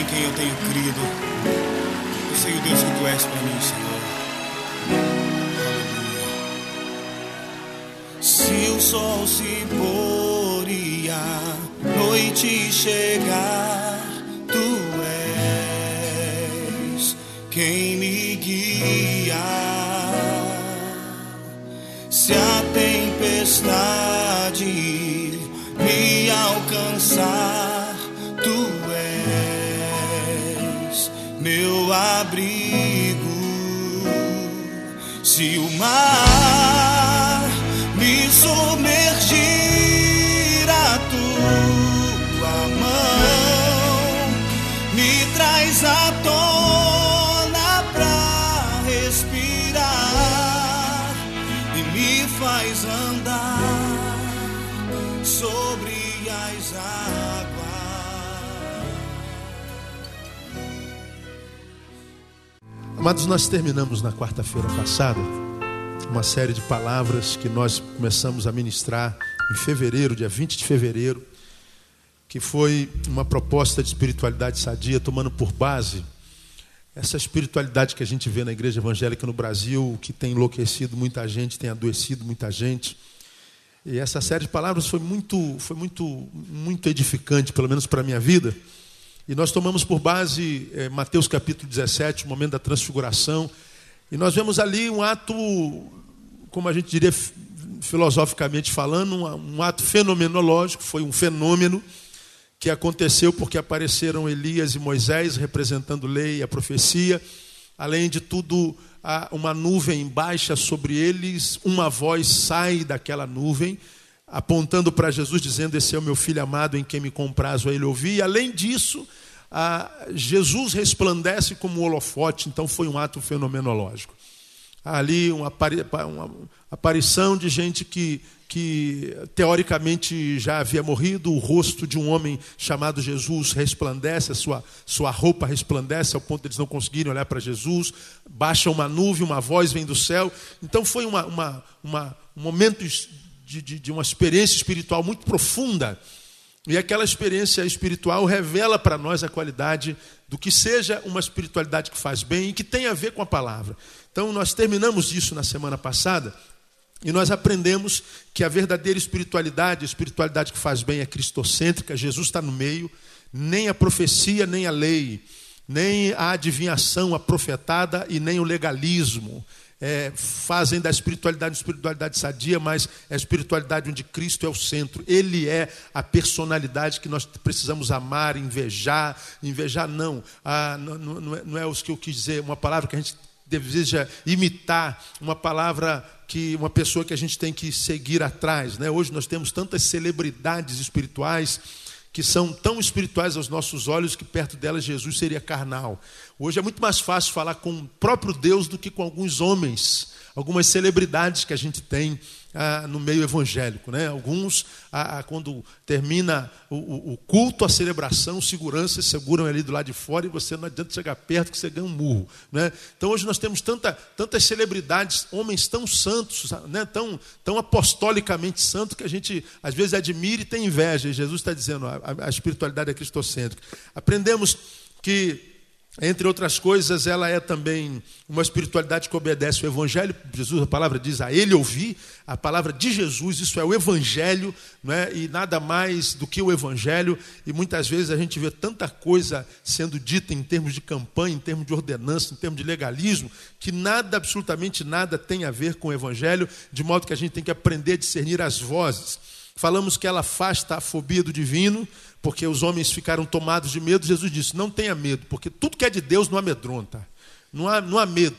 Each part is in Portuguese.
em quem eu tenho crido. Eu sei o Deus que tu és para mim, Senhor. Aleluia. Se o sol se pôr e a noite chegar, tu és quem me guia. Se a tempestade me alcançar, abrigo. Se o mar me submergir, Amados, nós terminamos na quarta-feira passada uma série de palavras que nós começamos a ministrar em fevereiro, dia 20 de fevereiro, que foi uma proposta de espiritualidade sadia, tomando por base essa espiritualidade que a gente vê na igreja evangélica no Brasil, que tem enlouquecido muita gente, tem adoecido muita gente. E essa série de palavras foi muito, foi muito, muito edificante, pelo menos para a minha vida. E nós tomamos por base eh, Mateus capítulo 17, o momento da transfiguração. E nós vemos ali um ato, como a gente diria fi- filosoficamente falando, um, um ato fenomenológico, foi um fenômeno que aconteceu porque apareceram Elias e Moisés representando lei e a profecia. Além de tudo, uma nuvem baixa sobre eles, uma voz sai daquela nuvem, apontando para Jesus, dizendo: Esse é o meu filho amado em quem me comprazo a ele ouvir. E além disso, ah, Jesus resplandece como um holofote, então foi um ato fenomenológico. Ali uma, uma aparição de gente que, que teoricamente já havia morrido, o rosto de um homem chamado Jesus resplandece, a sua, sua roupa resplandece ao ponto de eles não conseguirem olhar para Jesus, baixa uma nuvem, uma voz vem do céu. Então foi uma, uma, uma, um momento de, de, de uma experiência espiritual muito profunda. E aquela experiência espiritual revela para nós a qualidade do que seja uma espiritualidade que faz bem e que tem a ver com a palavra. Então, nós terminamos isso na semana passada e nós aprendemos que a verdadeira espiritualidade, a espiritualidade que faz bem é cristocêntrica, Jesus está no meio, nem a profecia, nem a lei, nem a adivinhação, a profetada e nem o legalismo é, fazem da espiritualidade espiritualidade sadia, mas é a espiritualidade onde Cristo é o centro. Ele é a personalidade que nós precisamos amar, invejar. Invejar não, ah, não, não, não é, não é os que eu quis dizer, uma palavra que a gente deseja imitar, uma palavra que uma pessoa que a gente tem que seguir atrás. Né? Hoje nós temos tantas celebridades espirituais que são tão espirituais aos nossos olhos que perto delas Jesus seria carnal. Hoje é muito mais fácil falar com o próprio Deus do que com alguns homens, algumas celebridades que a gente tem ah, no meio evangélico. Né? Alguns, ah, ah, quando termina o, o, culto, a celebração, seguranças seguram ali do lado de fora e você não adianta chegar perto que você ganha um murro. Né? Então hoje nós temos tanta, tantas celebridades, homens tão santos, né? tão, tão apostolicamente santos, que a gente às vezes admira e tem inveja. E Jesus está dizendo, a, a espiritualidade é cristocêntrica. Aprendemos que entre outras coisas, ela é também uma espiritualidade que obedece ao Evangelho. Jesus, a palavra diz a ele ouvir, a palavra de Jesus, isso é o Evangelho, não é? e nada mais do que o Evangelho. E muitas vezes a gente vê tanta coisa sendo dita em termos de campanha, em termos de ordenança, em termos de legalismo, que nada, absolutamente nada, tem a ver com o Evangelho, de modo que a gente tem que aprender a discernir as vozes. Falamos que ela afasta a fobia do divino, porque os homens ficaram tomados de medo. Jesus disse: Não tenha medo, porque tudo que é de Deus não amedronta, não há, não há medo.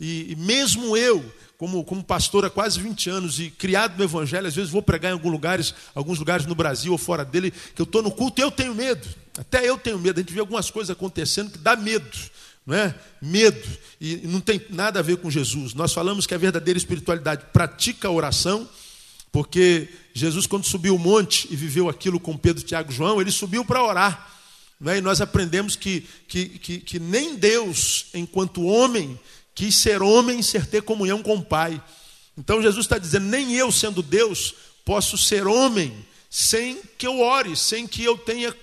E, e mesmo eu, como, como pastor há quase 20 anos e criado no Evangelho, às vezes vou pregar em alguns lugares, alguns lugares no Brasil ou fora dele, que eu estou no culto e eu tenho medo. Até eu tenho medo. A gente vê algumas coisas acontecendo que dá medo. Não é? Medo. E não tem nada a ver com Jesus. Nós falamos que a verdadeira espiritualidade pratica a oração porque Jesus, quando subiu o monte e viveu aquilo com Pedro, Tiago e João, ele subiu para orar. Né? E nós aprendemos que, que, que, que, nem Deus, enquanto homem, quis ser homem e ser ter comunhão com o Pai. Então Jesus está dizendo: nem eu, sendo Deus, posso ser homem sem que eu ore, sem que eu tenha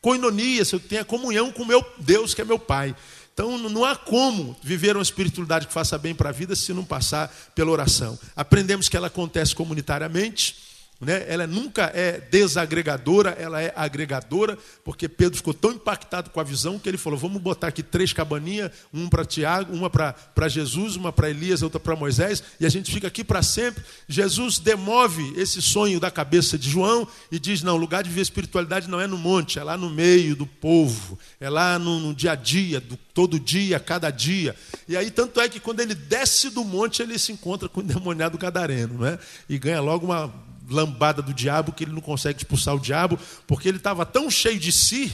coinonia, se eu tenho a comunhão com meu Deus, que é meu Pai. Então não há como viver uma espiritualidade que faça bem para a vida se não passar pela oração. Aprendemos que ela acontece comunitariamente né? ela nunca é desagregadora, ela é agregadora, porque Pedro ficou tão impactado com a visão que ele falou: vamos botar aqui três cabaninhas, uma para Tiago, uma para Jesus, uma para Elias, outra para Moisés, e a gente fica aqui para sempre. Jesus demove esse sonho da cabeça de João e diz: não, o lugar de viver espiritualidade não é no monte, é lá no meio do povo, é lá no, no dia a dia, do, todo dia, cada dia. E aí, tanto é que quando ele desce do monte, ele se encontra com o endemoniado gadareno, não é? e ganha logo uma lambada do diabo que ele não consegue expulsar o diabo, porque ele estava tão cheio de si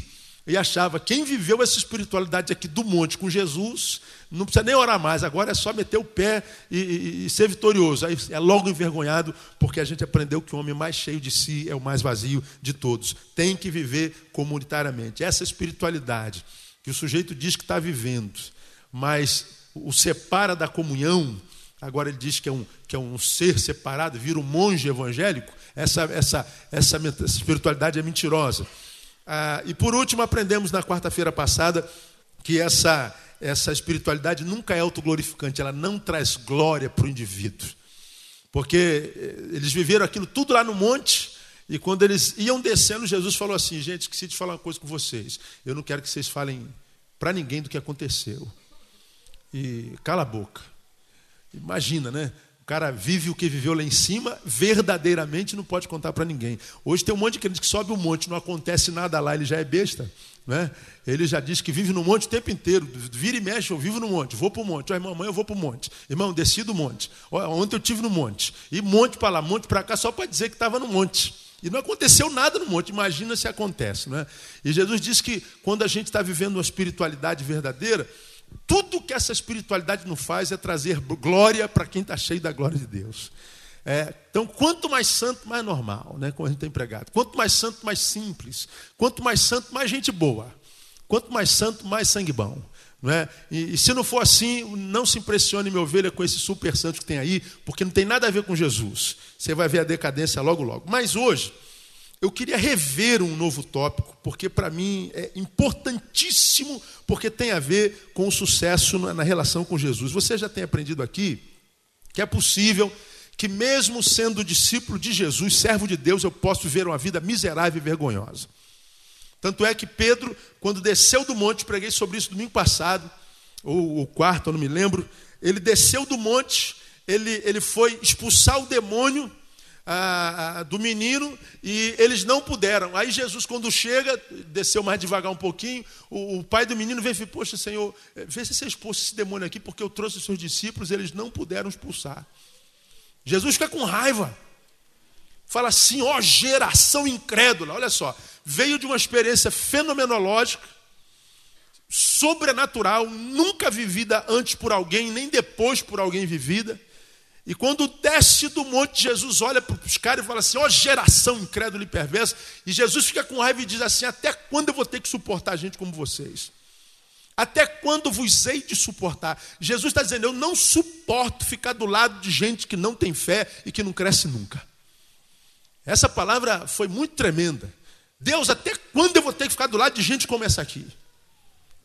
e achava quem viveu essa espiritualidade aqui do monte com Jesus, não precisa nem orar mais, agora é só meter o pé e, e, e, ser vitorioso. Aí é logo envergonhado, porque a gente aprendeu que o homem mais cheio de si é o mais vazio de todos. Tem que viver comunitariamente. Essa espiritualidade que o sujeito diz que está vivendo, mas o separa da comunhão, agora ele diz que é um, que é um ser separado, vira um monge evangélico, essa, essa, essa, essa espiritualidade é mentirosa. Ah, e por último, aprendemos na quarta-feira passada que essa, essa espiritualidade nunca é autoglorificante, ela não traz glória para o indivíduo. Porque eh, eles viveram aquilo tudo lá no monte, e quando eles iam descendo, Jesus falou assim: gente, esqueci de falar uma coisa com vocês. Eu não quero que vocês falem para ninguém do que aconteceu. E cala a boca. Imagina, né? O cara vive o que viveu lá em cima, verdadeiramente não pode contar para ninguém. Hoje tem um monte de crente que sobe um monte, não acontece nada lá, ele já é besta. Né? Ele já diz que vive no monte o tempo inteiro. Vira e mexe, eu vivo no monte, vou para o monte. Irmão, amanhã eu vou para o monte. Irmão, desci do monte. Ontem eu tive no monte. E monte para lá, monte para cá, só para dizer que estava no monte. E não aconteceu nada no monte, imagina se acontece. Né? E Jesus diz que quando a gente está vivendo uma espiritualidade verdadeira, tudo que essa espiritualidade nos faz é trazer glória para quem está cheio da glória de Deus. É, então, quanto mais santo, mais normal, né, como a gente tem pregado. Quanto mais santo, mais simples. Quanto mais santo, mais gente boa. Quanto mais santo, mais sangue bom. Não é? e, e se não for assim, não se impressione, minha ovelha, com esse super santo que tem aí, porque não tem nada a ver com Jesus. Você vai ver a decadência logo, logo. Mas hoje, eu queria rever um novo tópico, porque para mim é importantíssimo, porque tem a ver com o sucesso na relação com Jesus. Você já tem aprendido aqui que é possível que, mesmo sendo discípulo de Jesus, servo de Deus, eu posso viver uma vida miserável e vergonhosa. Tanto é que Pedro, quando desceu do monte, preguei sobre isso domingo passado, ou o quarto, eu não me lembro, ele desceu do monte, ele, ele foi expulsar o demônio ah, do menino e eles não puderam. Aí Jesus, quando chega, desceu mais devagar um pouquinho. O, o pai do menino vem e fala: Poxa, Senhor, eh, vê se você expulsa esse demônio aqui, porque eu trouxe os seus discípulos, eles não puderam expulsar. Jesus fica com raiva. Fala assim: Ó, geração incrédula. Olha só, veio de uma experiência fenomenológica, sobrenatural, nunca vivida antes por alguém, nem depois por alguém vivida e quando desce do monte, Jesus olha para os caras e fala assim: ó oh, geração incrédula e perversa. E Jesus fica com raiva e diz assim: até quando eu vou ter que suportar gente como vocês? Até quando vos hei de suportar? Jesus está dizendo: eu não suporto ficar do lado de gente que não tem fé e que não cresce nunca. Essa palavra foi muito tremenda. Deus, até quando eu vou ter que ficar do lado de gente como essa aqui?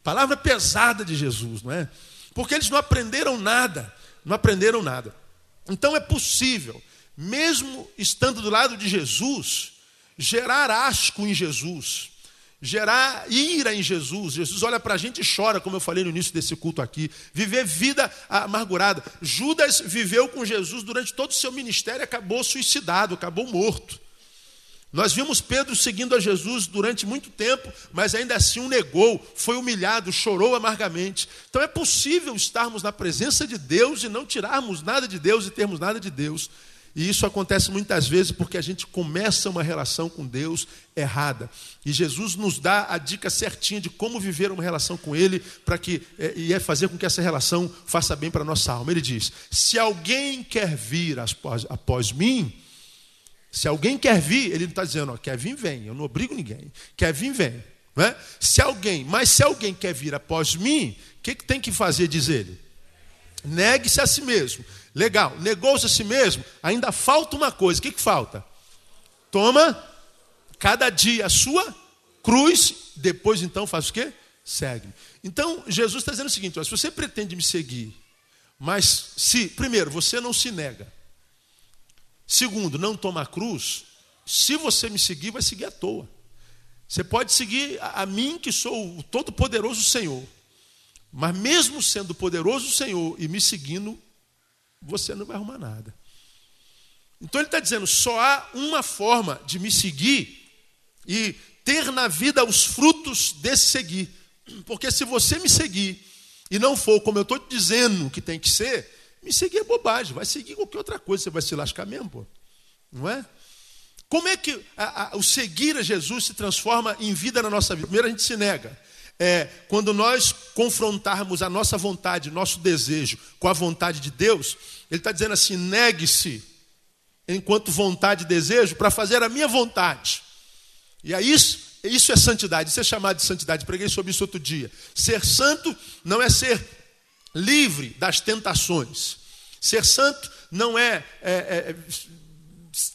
Palavra pesada de Jesus, não é? Porque eles não aprenderam nada, não aprenderam nada. Então é possível, mesmo estando do lado de Jesus, gerar asco em Jesus, gerar ira em Jesus. Jesus olha para a gente e chora, como eu falei no início desse culto aqui. Viver vida amargurada. Judas viveu com Jesus durante todo o seu ministério acabou suicidado, acabou morto. Nós vimos Pedro seguindo a Jesus durante muito tempo, mas ainda assim o negou, foi humilhado, chorou amargamente. Então é possível estarmos na presença de Deus e não tirarmos nada de Deus e termos nada de Deus. E isso acontece muitas vezes porque a gente começa uma relação com Deus errada. E Jesus nos dá a dica certinha de como viver uma relação com Ele para que é, e é fazer com que essa relação faça bem para a nossa alma. Ele diz: se alguém quer vir após, após mim, se alguém quer vir, ele não está dizendo, ó, quer vir, vem. Eu não obrigo ninguém. Quer vir, vem. Não é? Se alguém, mas se alguém quer vir após mim, o que, que tem que fazer, diz ele? Negue-se a si mesmo. Legal, negou-se a si mesmo, ainda falta uma coisa. O que, que falta? Toma cada dia a sua cruz, depois então faz o quê? Segue. Então, Jesus está dizendo o seguinte: ó, se você pretende me seguir, mas se, primeiro, você não se nega, segundo, não toma cruz, se você me seguir, vai seguir à toa. Você pode seguir a, a mim, que sou o todo-poderoso Senhor, mas mesmo sendo poderoso Senhor e me seguindo, você não vai arrumar nada. Então ele está dizendo: só há uma forma de me seguir e ter na vida os frutos desse seguir. Porque se você me seguir e não for como eu estou dizendo que tem que ser, me seguir é bobagem, vai seguir qualquer outra coisa, você vai se lascar mesmo, pô. não é? Como é que a, a, o seguir a Jesus se transforma em vida na nossa vida? Primeiro a gente se nega. É, quando nós confrontarmos a nossa vontade, nosso desejo com a vontade de Deus, ele está dizendo assim: negue-se enquanto vontade e desejo para fazer a minha vontade. E é isso, isso é santidade, isso é chamado de santidade. Preguei sobre isso outro dia. Ser santo não é ser livre das tentações. Ser santo não é, é,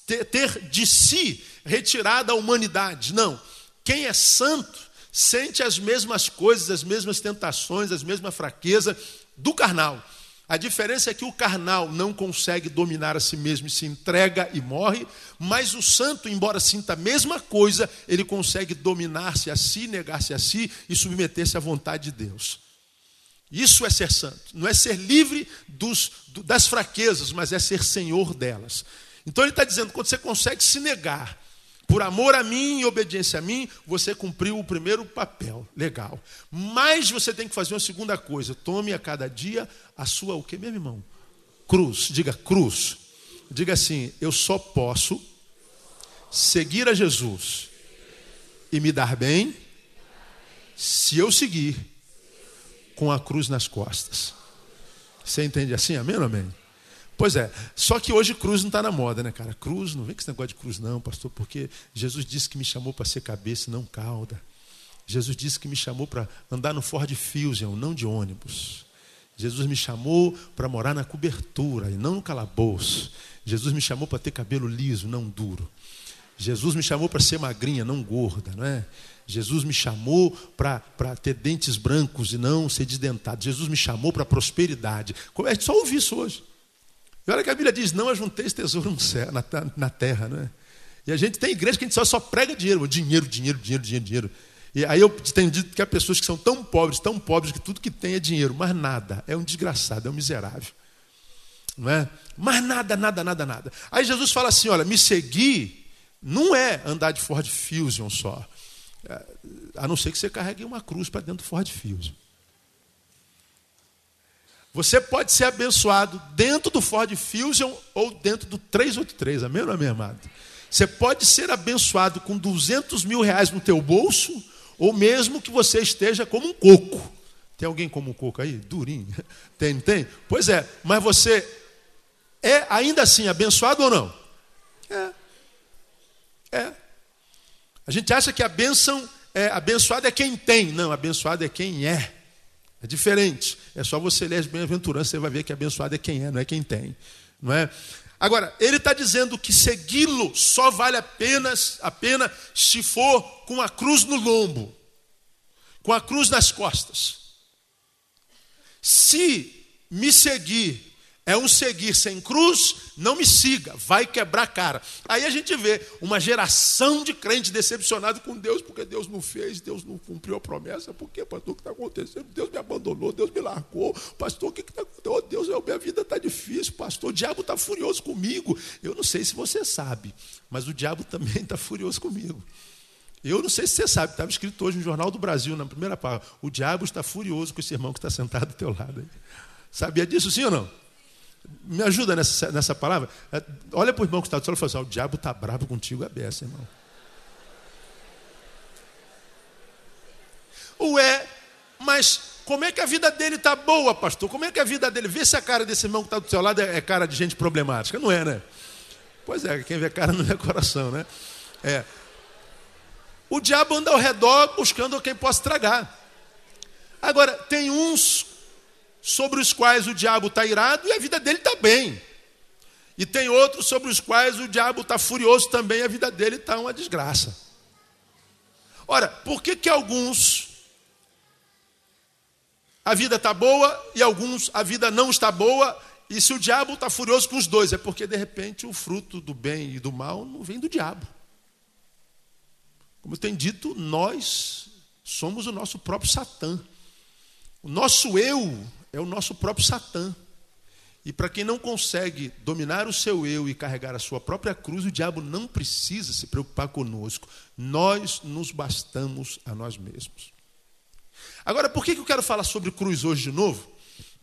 é ter de si retirada a humanidade. Não. Quem é santo sente as mesmas coisas, as mesmas tentações, as mesmas fraquezas do carnal. A diferença é que o carnal não consegue dominar a si mesmo e se entrega e morre, mas o santo, embora sinta a mesma coisa, ele consegue dominar-se a si, negar-se a si e submeter-se à vontade de Deus. Isso é ser santo, não é ser livre dos, das fraquezas, mas é ser senhor delas. Então ele está dizendo: quando você consegue se negar, por amor a mim e obediência a mim, você cumpriu o primeiro papel, legal. Mas você tem que fazer uma segunda coisa. Tome a cada dia a sua, o que, meu irmão? Cruz. Diga cruz. Diga assim: eu só posso seguir a Jesus e me dar bem se eu seguir com a cruz nas costas. Você entende assim? Amém ou amém? Pois é, só que hoje cruz não está na moda, né, cara? Cruz, não vem com esse negócio de cruz, não, pastor, porque Jesus disse que me chamou para ser cabeça não cauda. Jesus disse que me chamou para andar no Ford Fusion, não de ônibus. Jesus me chamou para morar na cobertura e não no calabouço. Jesus me chamou para ter cabelo liso, não duro. Jesus me chamou para ser magrinha, não gorda, não é? Jesus me chamou para ter dentes brancos e não ser desdentado. Jesus me chamou para prosperidade. É só ouvir isso hoje. E olha que a Bíblia diz: não ajunteis tesouro no céu, na, na terra, né? E a gente tem igreja que a gente só, só prega dinheiro, dinheiro, dinheiro, dinheiro, dinheiro, dinheiro. E aí eu tenho dito que há pessoas que são tão pobres, tão pobres, que tudo que tem é dinheiro, mas nada, é um desgraçado, é um miserável. Não é? Mas nada, nada, nada, nada. Aí Jesus fala assim: olha, me seguir não é andar de Ford Fusion só. É, a não ser que você carregue uma cruz para dentro do Ford Fusion. Você pode ser abençoado dentro do Ford Fusion ou dentro do 383, amém ou amém, amado? Você pode ser abençoado com 200 mil reais no teu bolso, ou mesmo que você esteja como um coco. Tem alguém como um coco aí? Durinho. Tem, tem? Pois é, mas você é ainda assim abençoado ou não? É. É. A gente acha que a bênção é abençoado é quem tem. Não, abençoado é quem é. É diferente. É só você ler as bem-aventuranças, você vai ver que abençoado é quem é, não é quem tem. Não é? Agora, ele está dizendo que segui-lo só vale apenas a pena se for com a cruz no lombo, com a cruz nas costas. Se me seguir é um seguir sem cruz, não me siga, vai quebrar a cara. Aí a gente vê uma geração de crentes decepcionados com Deus, porque Deus não fez, Deus não cumpriu a promessa. Por quê, pastor? O que está acontecendo? Deus me abandonou, Deus me largou. Pastor, o que está acontecendo? Oh, Deus, minha vida está difícil, pastor. O diabo está furioso comigo. Eu não sei se você sabe, mas o diabo também está furioso comigo. Eu não sei se você sabe, estava escrito hoje no Jornal do Brasil, na primeira palavra. O diabo está furioso com esse irmão que está sentado do teu lado. Sabia disso, sim ou não? Me ajuda nessa, nessa palavra. É, olha para o irmão que está do lado e fala assim: o diabo está bravo contigo, é beça, irmão. Ué, mas como é que a vida dele está boa, pastor? Como é que a vida dele. Vê se a cara desse irmão que está do seu lado é, é cara de gente problemática. Não é, né? Pois é, quem vê cara não é coração, né? É. O diabo anda ao redor buscando quem possa tragar. Agora, tem uns sobre os quais o diabo está irado e a vida dele está bem. E tem outros sobre os quais o diabo está furioso também e a vida dele está uma desgraça. Ora, por que, que alguns a vida está boa e alguns a vida não está boa? E se o diabo está furioso com os dois, é porque de repente o fruto do bem e do mal não vem do diabo. Como tem dito, nós somos o nosso próprio Satã. O nosso eu é o nosso próprio Satã. E para quem não consegue dominar o seu eu e carregar a sua própria cruz, o diabo não precisa se preocupar conosco. Nós nos bastamos a nós mesmos. Agora, por que eu quero falar sobre cruz hoje de novo?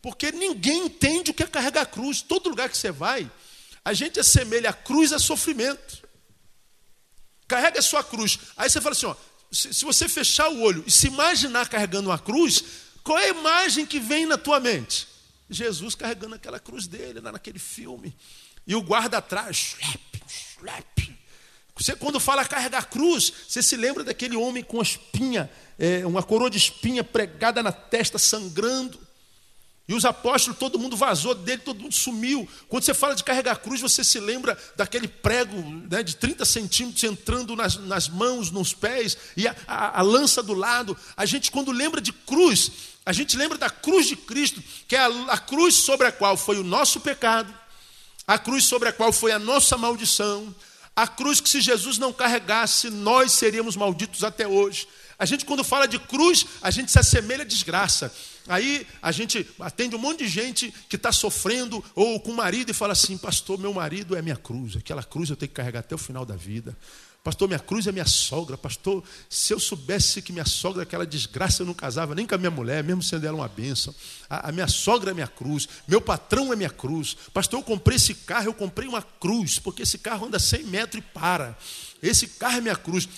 Porque ninguém entende o que é carregar a cruz. Todo lugar que você vai, a gente assemelha a cruz a sofrimento. Carrega a sua cruz. Aí você fala assim: ó, se, se você fechar o olho e se imaginar carregando uma cruz, qual é a imagem que vem na tua mente? Jesus carregando aquela cruz dele, lá naquele filme. E o guarda atrás. Você, quando fala carregar cruz, você se lembra daquele homem com a espinha, é, uma coroa de espinha pregada na testa, sangrando. E os apóstolos, todo mundo vazou dele, todo mundo sumiu. Quando você fala de carregar cruz, você se lembra daquele prego né, de 30 centímetros entrando nas, nas mãos, nos pés, e a, a, a, lança do lado. A gente, quando lembra de cruz, a gente lembra da cruz de Cristo, que é a, a cruz sobre a qual foi o nosso pecado, a cruz sobre a qual foi a nossa maldição, a cruz que se Jesus não carregasse, nós seríamos malditos até hoje. A gente, quando fala de cruz, a gente se assemelha à desgraça. Aí a gente atende um monte de gente que está sofrendo, ou com o marido, e fala assim: Pastor, meu marido é minha cruz, aquela cruz eu tenho que carregar até o final da vida. Pastor, minha cruz é minha sogra. Pastor, se eu soubesse que minha sogra, aquela desgraça, eu não casava nem com a minha mulher, mesmo sendo ela uma bênção. A, a, minha sogra é minha cruz, meu patrão é minha cruz. Pastor, eu comprei esse carro, eu comprei uma cruz, porque esse carro anda 100 metros e para. Esse carro é minha cruz.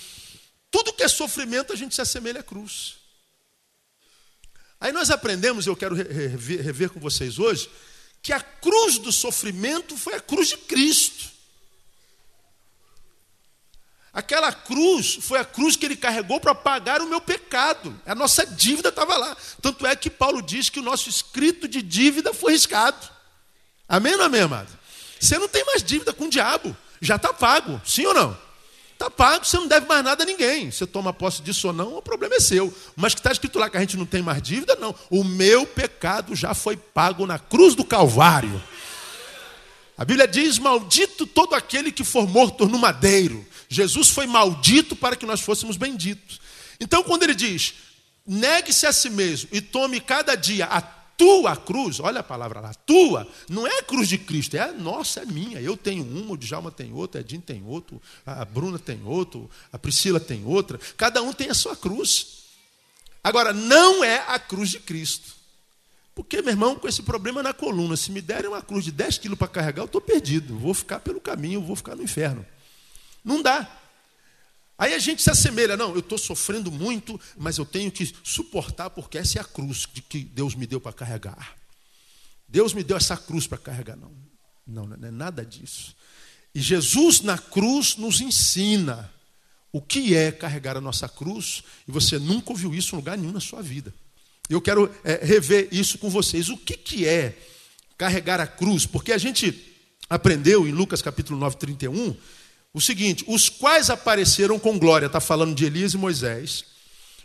Tudo que é sofrimento, a gente se assemelha à cruz. Aí nós aprendemos, eu quero rever, rever, com vocês hoje, que a cruz do sofrimento foi a cruz de Cristo. Aquela cruz foi a cruz que ele carregou para pagar o meu pecado. A nossa dívida estava lá. Tanto é que Paulo diz que o nosso escrito de dívida foi riscado. Amém ou não amém, amado? Você não tem mais dívida com o diabo. Já está pago, sim ou não? Está pago, você não deve mais nada a ninguém. Você toma posse disso ou não, o problema é seu. Mas que está escrito lá que a gente não tem mais dívida, não. O meu pecado já foi pago na cruz do Calvário. A Bíblia diz: Maldito todo aquele que for morto no madeiro. Jesus foi maldito para que nós fôssemos benditos. Então, quando ele diz: Negue-se a si mesmo e tome cada dia a tua cruz, olha a palavra lá, tua, não é a cruz de Cristo, é a nossa, é minha. Eu tenho uma, o Djalma tem outra, a Edinho tem outro, a Bruna tem outro, a Priscila tem outra. Cada um tem a sua cruz. Agora, não é a cruz de Cristo. Porque, meu irmão, com esse problema na coluna, se me derem uma cruz de 10 quilos para carregar, eu estou perdido. Vou ficar pelo caminho, vou ficar no inferno. Não dá. Aí a gente se assemelha, não, eu estou sofrendo muito, mas eu tenho que suportar, porque essa é a cruz que Deus me deu para carregar. Deus me deu essa cruz para carregar, não. Não, não é nada disso. E Jesus na cruz nos ensina o que é carregar a nossa cruz, e você nunca ouviu isso em lugar nenhum na sua vida. Eu quero é, rever isso com vocês. O que, que é carregar a cruz? Porque a gente aprendeu em Lucas capítulo 9, 31, o seguinte: os quais apareceram com glória, está falando de Elias e Moisés,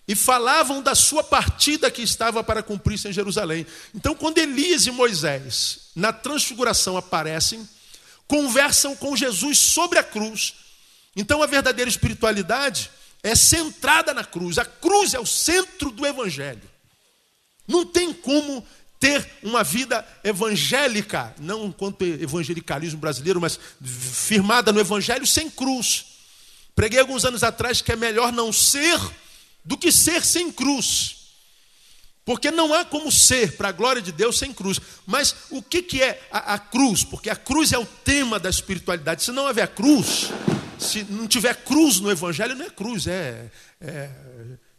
e falavam da sua partida que estava para cumprir-se em Jerusalém. Então, quando Elias e Moisés, na transfiguração, aparecem, conversam com Jesus sobre a cruz. Então, a verdadeira espiritualidade é centrada na cruz. A cruz é o centro do evangelho. Não tem como ter uma vida evangélica, não enquanto evangelicalismo brasileiro, mas firmada no evangelho sem cruz. Preguei alguns anos atrás que é melhor não ser do que ser sem cruz. Porque não há como ser, para a glória de Deus, sem cruz. Mas o que, que é a, a, cruz? Porque a cruz é o tema da espiritualidade. Se não houver cruz, se não tiver cruz no Evangelho, não é cruz, é, é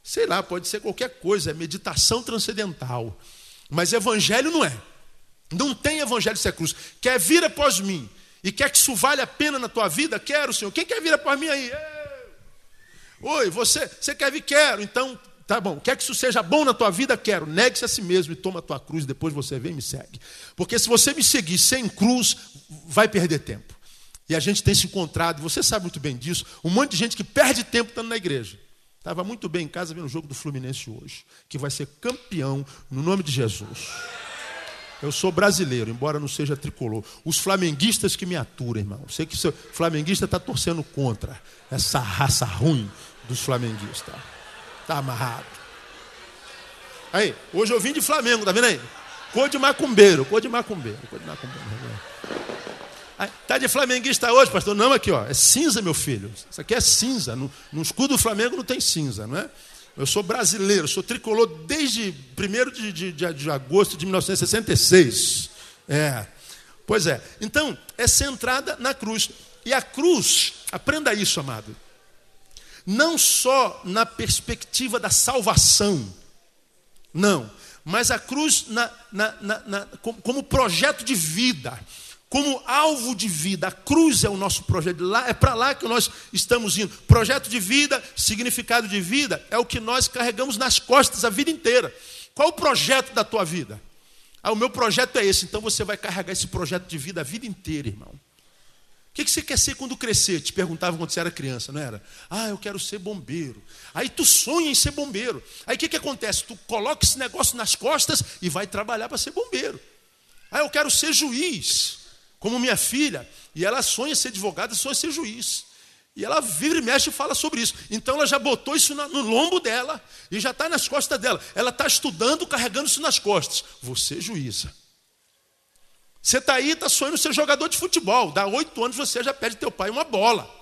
sei lá, pode ser qualquer coisa, é meditação transcendental. Mas evangelho não é. Não tem evangelho sem cruz. Quer vir após mim e quer que isso valha a pena na tua vida? Quero, Senhor. Quem quer vir após mim aí? Oi, você, você quer vir? Quero. Então, tá bom. Quer que isso seja bom na tua vida? Quero. Negue-se a si mesmo e toma a tua cruz. Depois você vem e me segue. Porque se você me seguir sem cruz, vai perder tempo. E a gente tem se encontrado, você sabe muito bem disso, um monte de gente que perde tempo estando na igreja. Estava muito bem em casa vendo o jogo do Fluminense hoje, que vai ser campeão no nome de Jesus. Eu sou brasileiro, embora não seja tricolor. Os flamenguistas que me aturam, irmão. Sei que o flamenguista está torcendo contra essa raça ruim dos flamenguistas. Está amarrado. Aí, hoje eu vim de Flamengo, tá vendo aí? Cor de macumbeiro, cor de macumbeiro, cor de macumbeiro. Está de flamenguista hoje, pastor? Não, aqui, ó, é cinza, meu filho. Isso aqui é cinza. No, no escudo do Flamengo não tem cinza, não é? Eu sou brasileiro, sou tricolor desde 1 de, de, de, de agosto de 1966. É. Pois é. Então, é centrada na cruz. E a cruz, aprenda isso, amado. Não só na perspectiva da salvação, não, mas a cruz na, na, na, como projeto de vida como alvo de vida. A cruz é o nosso projeto, é para lá que nós estamos indo. Projeto de vida, significado de vida, é o que nós carregamos nas costas a vida inteira. Qual o projeto da tua vida? Ah, o meu projeto é esse, então você vai carregar esse projeto de vida a vida inteira, irmão. O que você quer ser quando crescer? Te perguntava quando você era criança, não era? Ah, eu quero ser bombeiro. Aí tu sonha em ser bombeiro. Aí o que, que acontece? Tu coloca esse negócio nas costas e vai trabalhar para ser bombeiro. Ah, eu quero ser juiz como minha filha, e ela sonha ser advogada, sonha ser juiz. E ela vira e mexe e fala sobre isso. Então ela já botou isso no lombo dela e já está nas costas dela. Ela está estudando, carregando isso nas costas. Você, juíza. Você está aí, está sonhando ser jogador de futebol. Dá oito anos você já pede teu pai uma bola.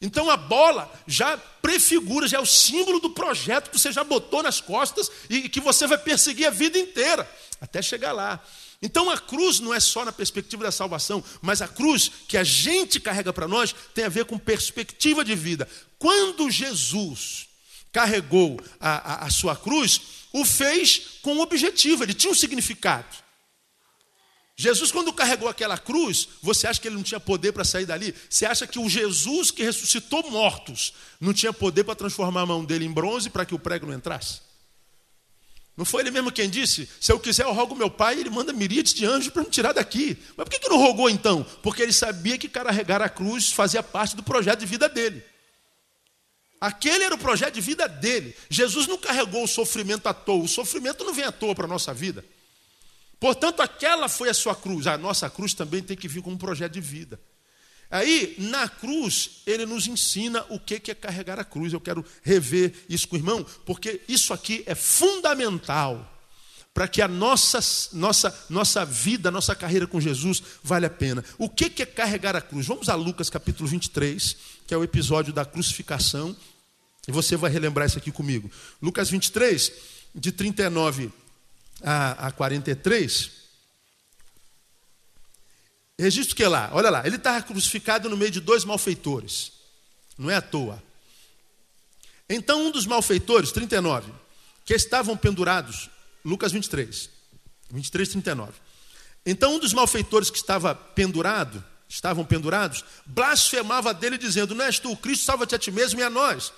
Então a bola já prefigura, já é o símbolo do projeto que você já botou nas costas e que você vai perseguir a vida inteira, até chegar lá. Então a cruz não é só na perspectiva da salvação, mas a cruz que a gente carrega para nós tem a ver com perspectiva de vida. Quando Jesus carregou a, a, a sua cruz, o fez com um objetivo, ele tinha um significado. Jesus, quando carregou aquela cruz, você acha que ele não tinha poder para sair dali? Você acha que o Jesus que ressuscitou mortos não tinha poder para transformar a mão dele em bronze para que o prego não entrasse? Não foi ele mesmo quem disse? Se eu quiser, eu rogo meu pai, ele manda miríades de anjos para me tirar daqui. Mas por que, que não rogou então? Porque ele sabia que carregar a cruz fazia parte do projeto de vida dele. Aquele era o projeto de vida dele. Jesus não carregou o sofrimento à toa. O sofrimento não vem à toa para a nossa vida. Portanto, aquela foi a sua cruz. A nossa cruz também tem que vir como um projeto de vida. Aí, na cruz, ele nos ensina o que é carregar a cruz. Eu quero rever isso com o irmão, porque isso aqui é fundamental para que a nossa, nossa, nossa vida, nossa carreira com Jesus vale a pena. O que é carregar a cruz? Vamos a Lucas capítulo 23, que é o episódio da crucificação, e você vai relembrar isso aqui comigo. Lucas 23, de 39 a, a 43. Registro que lá, olha lá, ele estava crucificado no meio de dois malfeitores. Não é à toa. Então um dos malfeitores, 39, que estavam pendurados, Lucas 23, 23, 39. Então um dos malfeitores que estava pendurado, estavam pendurados, blasfemava dele dizendo: Não és tu o Cristo, salva-te a ti mesmo e a nós.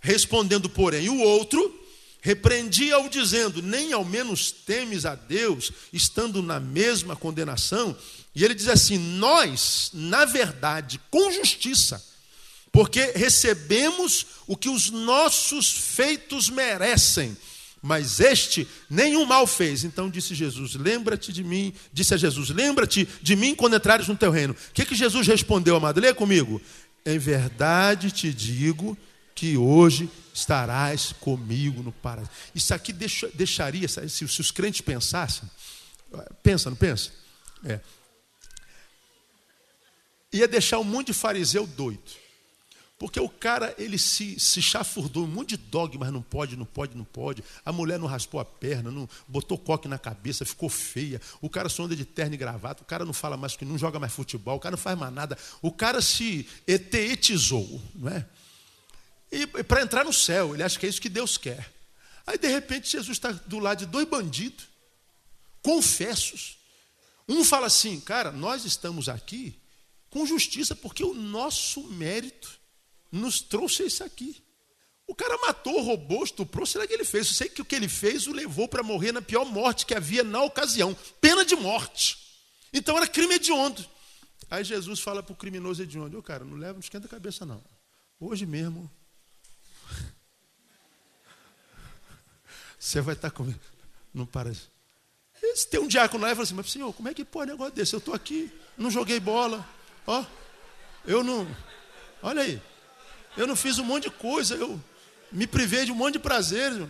Respondendo, porém, o outro repreendia-o dizendo: Nem ao menos temes a Deus, estando na mesma condenação. E ele diz assim: Nós, na verdade, com justiça, porque recebemos o que os nossos feitos merecem, mas este nenhum mal fez. Então disse Jesus: Lembra-te de mim, disse a Jesus: Lembra-te de mim quando entrares no teu reino. O que, que Jesus respondeu, amado? Lê comigo. Em verdade te digo que hoje estarás comigo no paraíso. Isso aqui deixa, deixaria, se, se, os crentes pensassem, pensa, não pensa? É, ia deixar um monte de fariseu doido. Porque o cara, ele se, se chafurdou, um monte de dogmas, não pode, não pode, não pode. A mulher não raspou a perna, não botou coque na cabeça, ficou feia. O cara só anda de terno e gravata, o cara não fala mais que não joga mais futebol, o cara não faz mais nada. O cara se eteetizou, não é? E para entrar no céu, ele acha que é isso que Deus quer. Aí de repente Jesus está do lado de dois bandidos, confessos. Um fala assim, cara, nós estamos aqui com justiça, porque o nosso mérito nos trouxe isso aqui. O cara matou, roubou, estuprou, será que ele fez? Eu sei que o que ele fez o levou para morrer na pior morte que havia na ocasião pena de morte. Então era crime hediondo. Aí Jesus fala para o criminoso hediondo: Ô cara, não leva, não esquenta a cabeça não. Hoje mesmo. Você vai estar comigo. Não para. Se tem um diácono lá e fala assim, mas senhor, como é que pode um negócio desse? Eu estou aqui, não joguei bola, ó, eu não. Olha aí, eu não fiz um monte de coisa, eu me privei de um monte de prazeres.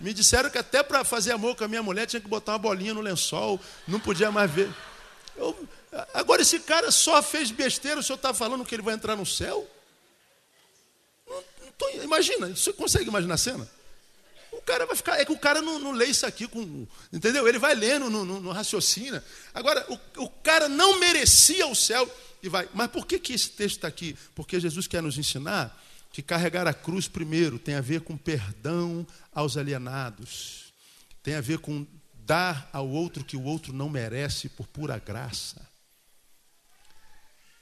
Me disseram que até para fazer amor com a minha mulher tinha que botar uma bolinha no lençol, não podia mais ver. Eu, agora esse cara só fez besteira, o senhor está falando que ele vai entrar no céu? Não, não tô, imagina, você consegue imaginar a cena? O cara vai ficar. É que o cara não, não lê isso aqui com. Entendeu? Ele vai lendo, não, não, não raciocina. Agora, o, o cara não merecia o céu e vai. Mas por que, que esse texto está aqui? Porque Jesus quer nos ensinar que carregar a cruz primeiro tem a ver com perdão aos alienados, tem a ver com dar ao outro que o outro não merece por pura graça.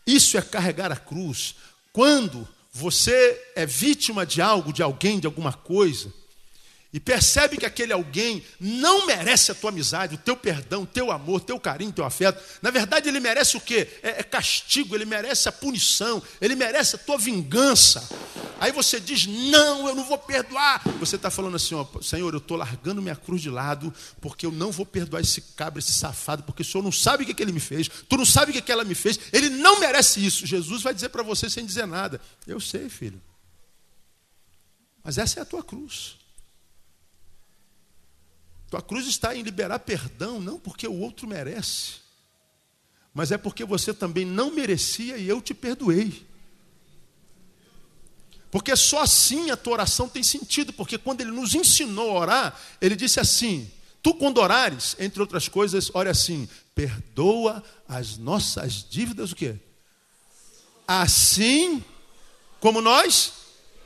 Isso é carregar a cruz. Quando você é vítima de algo, de alguém, de alguma coisa, e percebe que aquele alguém não merece a tua amizade, o teu perdão, o teu amor, o teu carinho, o teu afeto. Na verdade, ele merece o quê? É, é, castigo, ele merece a punição, ele merece a tua vingança. Aí você diz: Não, eu não vou perdoar. Você está falando assim: ó, Senhor, eu estou largando minha cruz de lado, porque eu não vou perdoar esse cabra, esse safado, porque o Senhor não sabe o que, que ele me fez, tu não sabe o que, que ela me fez, ele não merece isso. Jesus vai dizer para você sem dizer nada: Eu sei, filho. Mas essa é a tua cruz. Tua cruz está em liberar perdão, não porque o outro merece, mas é porque você também não merecia e eu te perdoei. Porque só assim a tua oração tem sentido, porque quando ele nos ensinou a orar, ele disse assim: Tu, quando orares, entre outras coisas, ore assim: perdoa as nossas dívidas, o quê? Assim como nós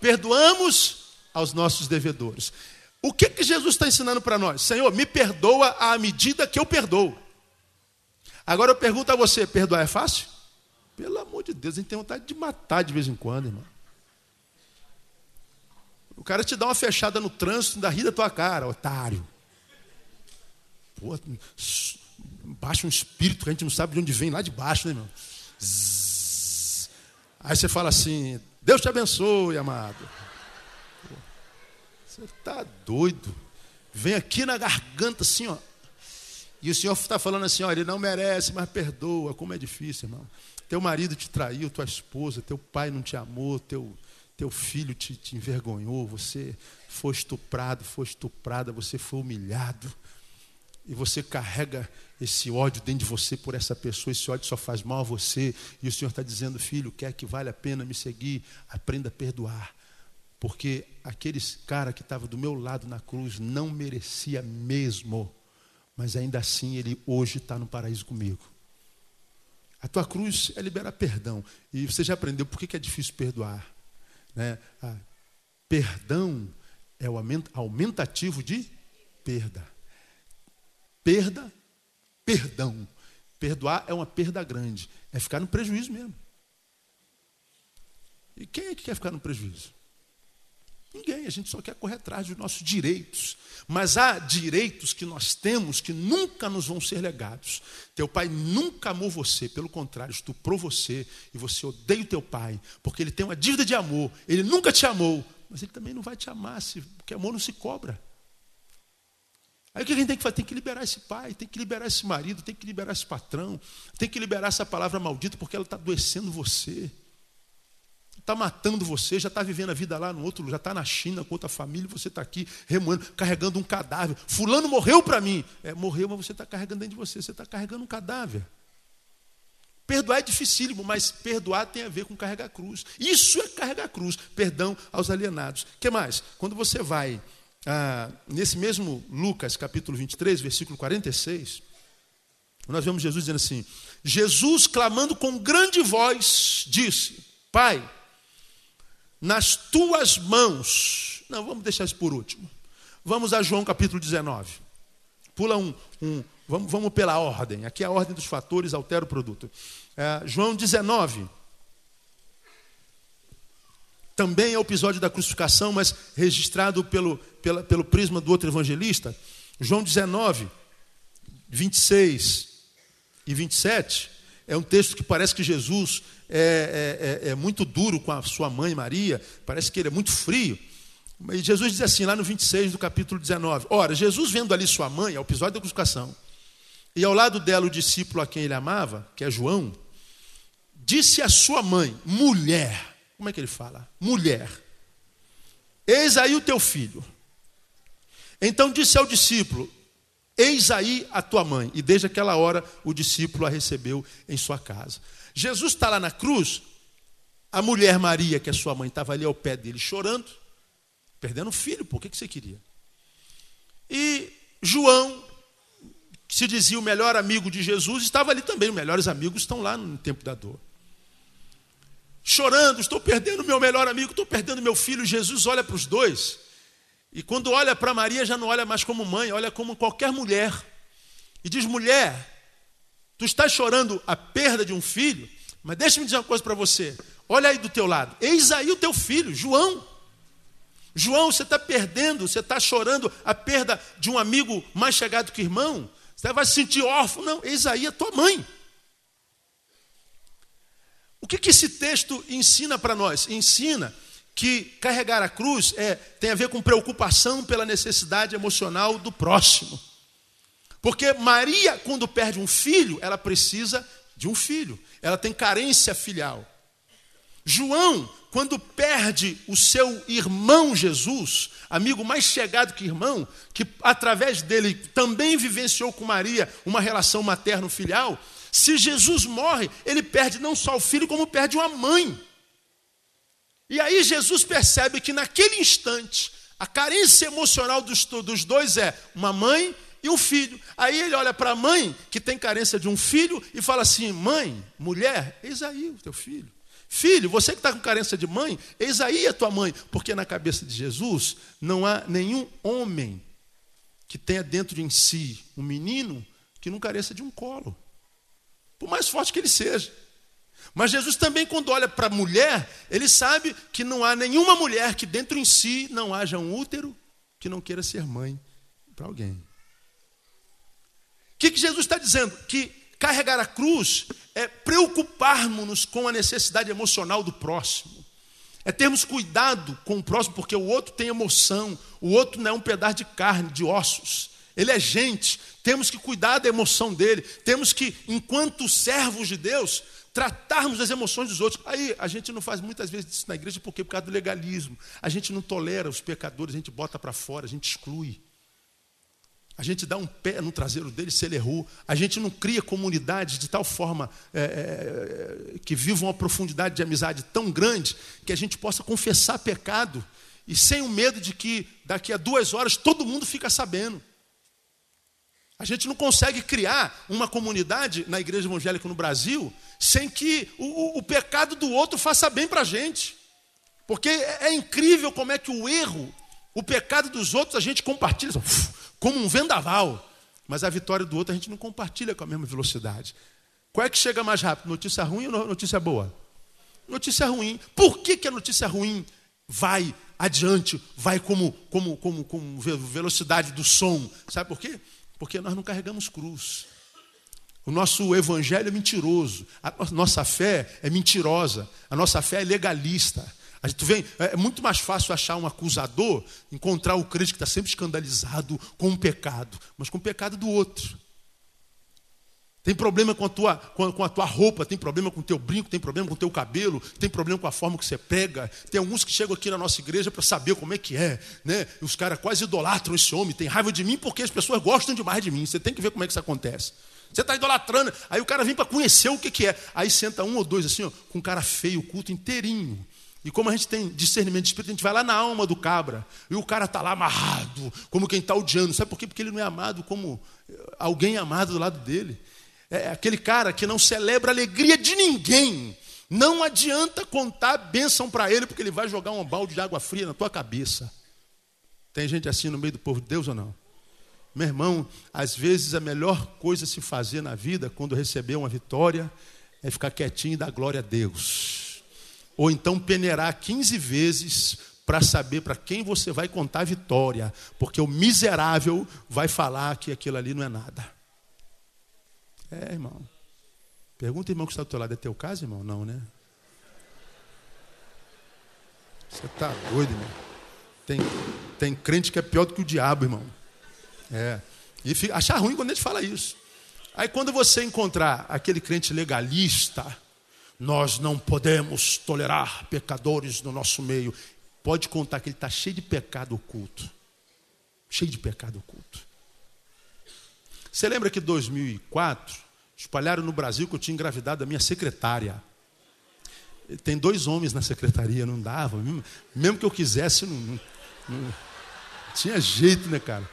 perdoamos aos nossos devedores. O que, que Jesus está ensinando para nós? Senhor, me perdoa à medida que eu perdoo. Agora eu pergunto a você: perdoar é fácil? Pelo amor de Deus, a gente tem vontade de matar de vez em quando, irmão. O cara te dá uma fechada no trânsito, da rir da tua cara, otário. Pô, baixa um espírito que a gente não sabe de onde vem, lá de baixo, né, irmão? Zzz. Aí você fala assim: Deus te abençoe, amado. Você está doido. Vem aqui na garganta assim, ó. E o Senhor está falando assim, ó, ele não merece, mas perdoa. Como é difícil, irmão. Teu marido te traiu, tua esposa, teu pai não te amou, teu, teu filho te, te envergonhou, você foi estuprado, foi estuprada, você foi humilhado. E você carrega esse ódio dentro de você por essa pessoa, esse ódio só faz mal a você. E o Senhor está dizendo, filho, quer que vale a pena me seguir? Aprenda a perdoar. Porque aquele cara que estava do meu lado na cruz não merecia mesmo, mas ainda assim ele hoje está no paraíso comigo. A tua cruz é liberar perdão. E você já aprendeu por que é difícil perdoar. Né? Ah, perdão é o aumentativo de perda. Perda, perdão. Perdoar é uma perda grande. É ficar no prejuízo mesmo. E quem é que quer ficar no prejuízo? Ninguém, a gente só quer correr atrás dos nossos direitos. Mas há direitos que nós temos que nunca nos vão ser legados. Teu pai nunca amou você, pelo contrário, estuprou você e você odeia o teu pai, porque ele tem uma dívida de amor. Ele nunca te amou, mas ele também não vai te amar, porque amor não se cobra. Aí o que a gente tem que fazer? Tem que liberar esse pai, tem que liberar esse marido, tem que liberar esse patrão, tem que liberar essa palavra maldita, porque ela está adoecendo você está matando você, já está vivendo a vida lá no outro, já está na China com outra família, você está aqui remoendo, carregando um cadáver. Fulano morreu para mim. É, morreu, mas você está carregando dentro de você, você está carregando um cadáver. Perdoar é dificílimo, mas perdoar tem a ver com carregar cruz. Isso é carregar cruz, perdão aos alienados. Que mais? Quando você vai ah, nesse mesmo Lucas, capítulo 23, versículo 46, nós vemos Jesus dizendo assim: Jesus clamando com grande voz, disse: Pai, nas tuas mãos. Não, vamos deixar isso por último. Vamos a João capítulo 19. Pula um, um vamos, vamos pela ordem. Aqui é a ordem dos fatores altera o produto. É, João 19. Também é o episódio da crucificação, mas registrado pelo, pela, pelo prisma do outro evangelista. João 19, 26 e 27 é um texto que parece que Jesus é, é, é, é, muito duro com a sua mãe Maria, parece que ele é muito frio. E Jesus diz assim, lá no 26 do capítulo 19: Ora, Jesus vendo ali sua mãe, é o episódio da crucificação, e ao lado dela o discípulo a quem ele amava, que é João, disse à sua mãe, mulher, como é que ele fala? Mulher, eis aí o teu filho. Então disse ao discípulo: Eis aí a tua mãe. E desde aquela hora o discípulo a recebeu em sua casa. Jesus está lá na cruz, a mulher Maria, que é sua mãe, estava ali ao pé dele chorando, perdendo o filho, por que, que você queria? E João, que se dizia o melhor amigo de Jesus, estava ali também. Os melhores amigos estão lá no tempo da dor. Chorando, estou perdendo meu melhor amigo, estou perdendo meu filho. Jesus olha para os dois e quando olha para Maria, já não olha mais como mãe, olha como qualquer mulher. E diz: mulher, tu estás chorando a perda de um filho, mas deixa-me dizer uma coisa para você. Olha aí do teu lado, eis aí o teu filho, João. João, você está perdendo, você está chorando a perda de um amigo mais chegado que irmão. Você vai se sentir órfão. Não, eis aí a tua mãe. O que, que esse texto ensina para nós? Ensina que carregar a cruz é, tem a ver com preocupação pela necessidade emocional do próximo. Porque Maria, quando perde um filho, ela precisa de um filho, ela tem carência filial. João, quando perde o seu irmão Jesus, amigo mais chegado que irmão, que através dele também vivenciou com Maria uma relação materno-filial, se Jesus morre, ele perde não só o filho, como perde uma mãe. E aí Jesus percebe que naquele instante, a carência emocional dos, dos dois é uma mãe e um filho. Aí ele olha para a mãe, que tem carência de um filho, e fala assim: Mãe, mulher, eis aí o teu filho. Filho, você que está com carência de mãe, eis aí a tua mãe. Porque na cabeça de Jesus não há nenhum homem que tenha dentro de si um menino que não careça de um colo. Por mais forte que ele seja. Mas Jesus também, quando olha para a mulher, ele sabe que não há nenhuma mulher que dentro em si não haja um útero que não queira ser mãe para alguém. O que, que Jesus está dizendo? Que carregar a cruz é preocuparmos-nos com a necessidade emocional do próximo. É termos cuidado com o próximo, porque o outro tem emoção, o outro não é um pedaço de carne, de ossos. Ele é gente, temos que cuidar da emoção dele, temos que, enquanto servos de Deus, tratarmos as emoções dos outros. Aí a gente não faz muitas vezes isso na igreja porque por causa do legalismo. A gente não tolera os pecadores, a gente bota para fora, a gente exclui. A gente dá um pé no traseiro dele se ele errou. A gente não cria comunidades de tal forma é, é, que vivam uma profundidade de amizade tão grande que a gente possa confessar pecado e sem o medo de que daqui a duas horas todo mundo fica sabendo. A gente não consegue criar uma comunidade na igreja evangélica no Brasil sem que o, o pecado do outro faça bem para a gente. Porque é, é incrível como é que o erro, o pecado dos outros, a gente compartilha como um vendaval. Mas a vitória do outro a gente não compartilha com a mesma velocidade. Qual é que chega mais rápido? Notícia ruim ou notícia boa? Notícia ruim. Por que, que a notícia ruim vai adiante, vai como, como, como, como velocidade do som? Sabe por quê? Porque nós não carregamos cruz. O nosso evangelho é mentiroso. A nossa fé é mentirosa. A nossa fé é legalista. A gente vem, é muito mais fácil achar um acusador, encontrar o crente que está sempre escandalizado com um pecado, mas com o pecado do outro. Tem problema com a, tua, com a tua roupa, tem problema com o teu brinco, tem problema com o teu cabelo, tem problema com a forma que você pega. Tem alguns que chegam aqui na nossa igreja para saber como é que é. Né? Os caras quase idolatram esse homem, tem raiva de mim porque as pessoas gostam demais de mim. Você tem que ver como é que isso acontece. Você está idolatrando, aí o cara vem para conhecer o que, que é. Aí senta um ou dois assim, ó, com um cara feio, o culto inteirinho. E como a gente tem discernimento de espírito, a gente vai lá na alma do cabra, e o cara está lá amarrado, como quem está odiando. Sabe por quê? Porque ele não é amado como alguém amado do lado dele. É aquele cara que não celebra a alegria de ninguém. Não adianta contar bênção para ele, porque ele vai jogar um balde de água fria na tua cabeça. Tem gente assim no meio do povo de Deus ou não? Meu irmão, às vezes a melhor coisa a se fazer na vida, quando receber uma vitória, é ficar quietinho e dar glória a Deus. Ou então peneirar 15 vezes para saber para quem você vai contar a vitória, porque o miserável vai falar que aquilo ali não é nada. É, irmão. Pergunta, irmão, que está do teu lado. É teu caso, irmão? Não, né? Você está doido, irmão. Tem, tem crente que é pior do que o diabo, irmão. É. E fica, acha ruim quando a gente fala isso. Aí quando você encontrar aquele crente legalista, nós não podemos tolerar pecadores no nosso meio. Pode contar que ele está cheio de pecado oculto. Cheio de pecado oculto. Você lembra que em 2004 espalharam no Brasil que eu tinha engravidado da minha secretária? Tem dois homens na secretaria, não dava. Mesmo que eu quisesse, não, não, não tinha jeito, né, cara?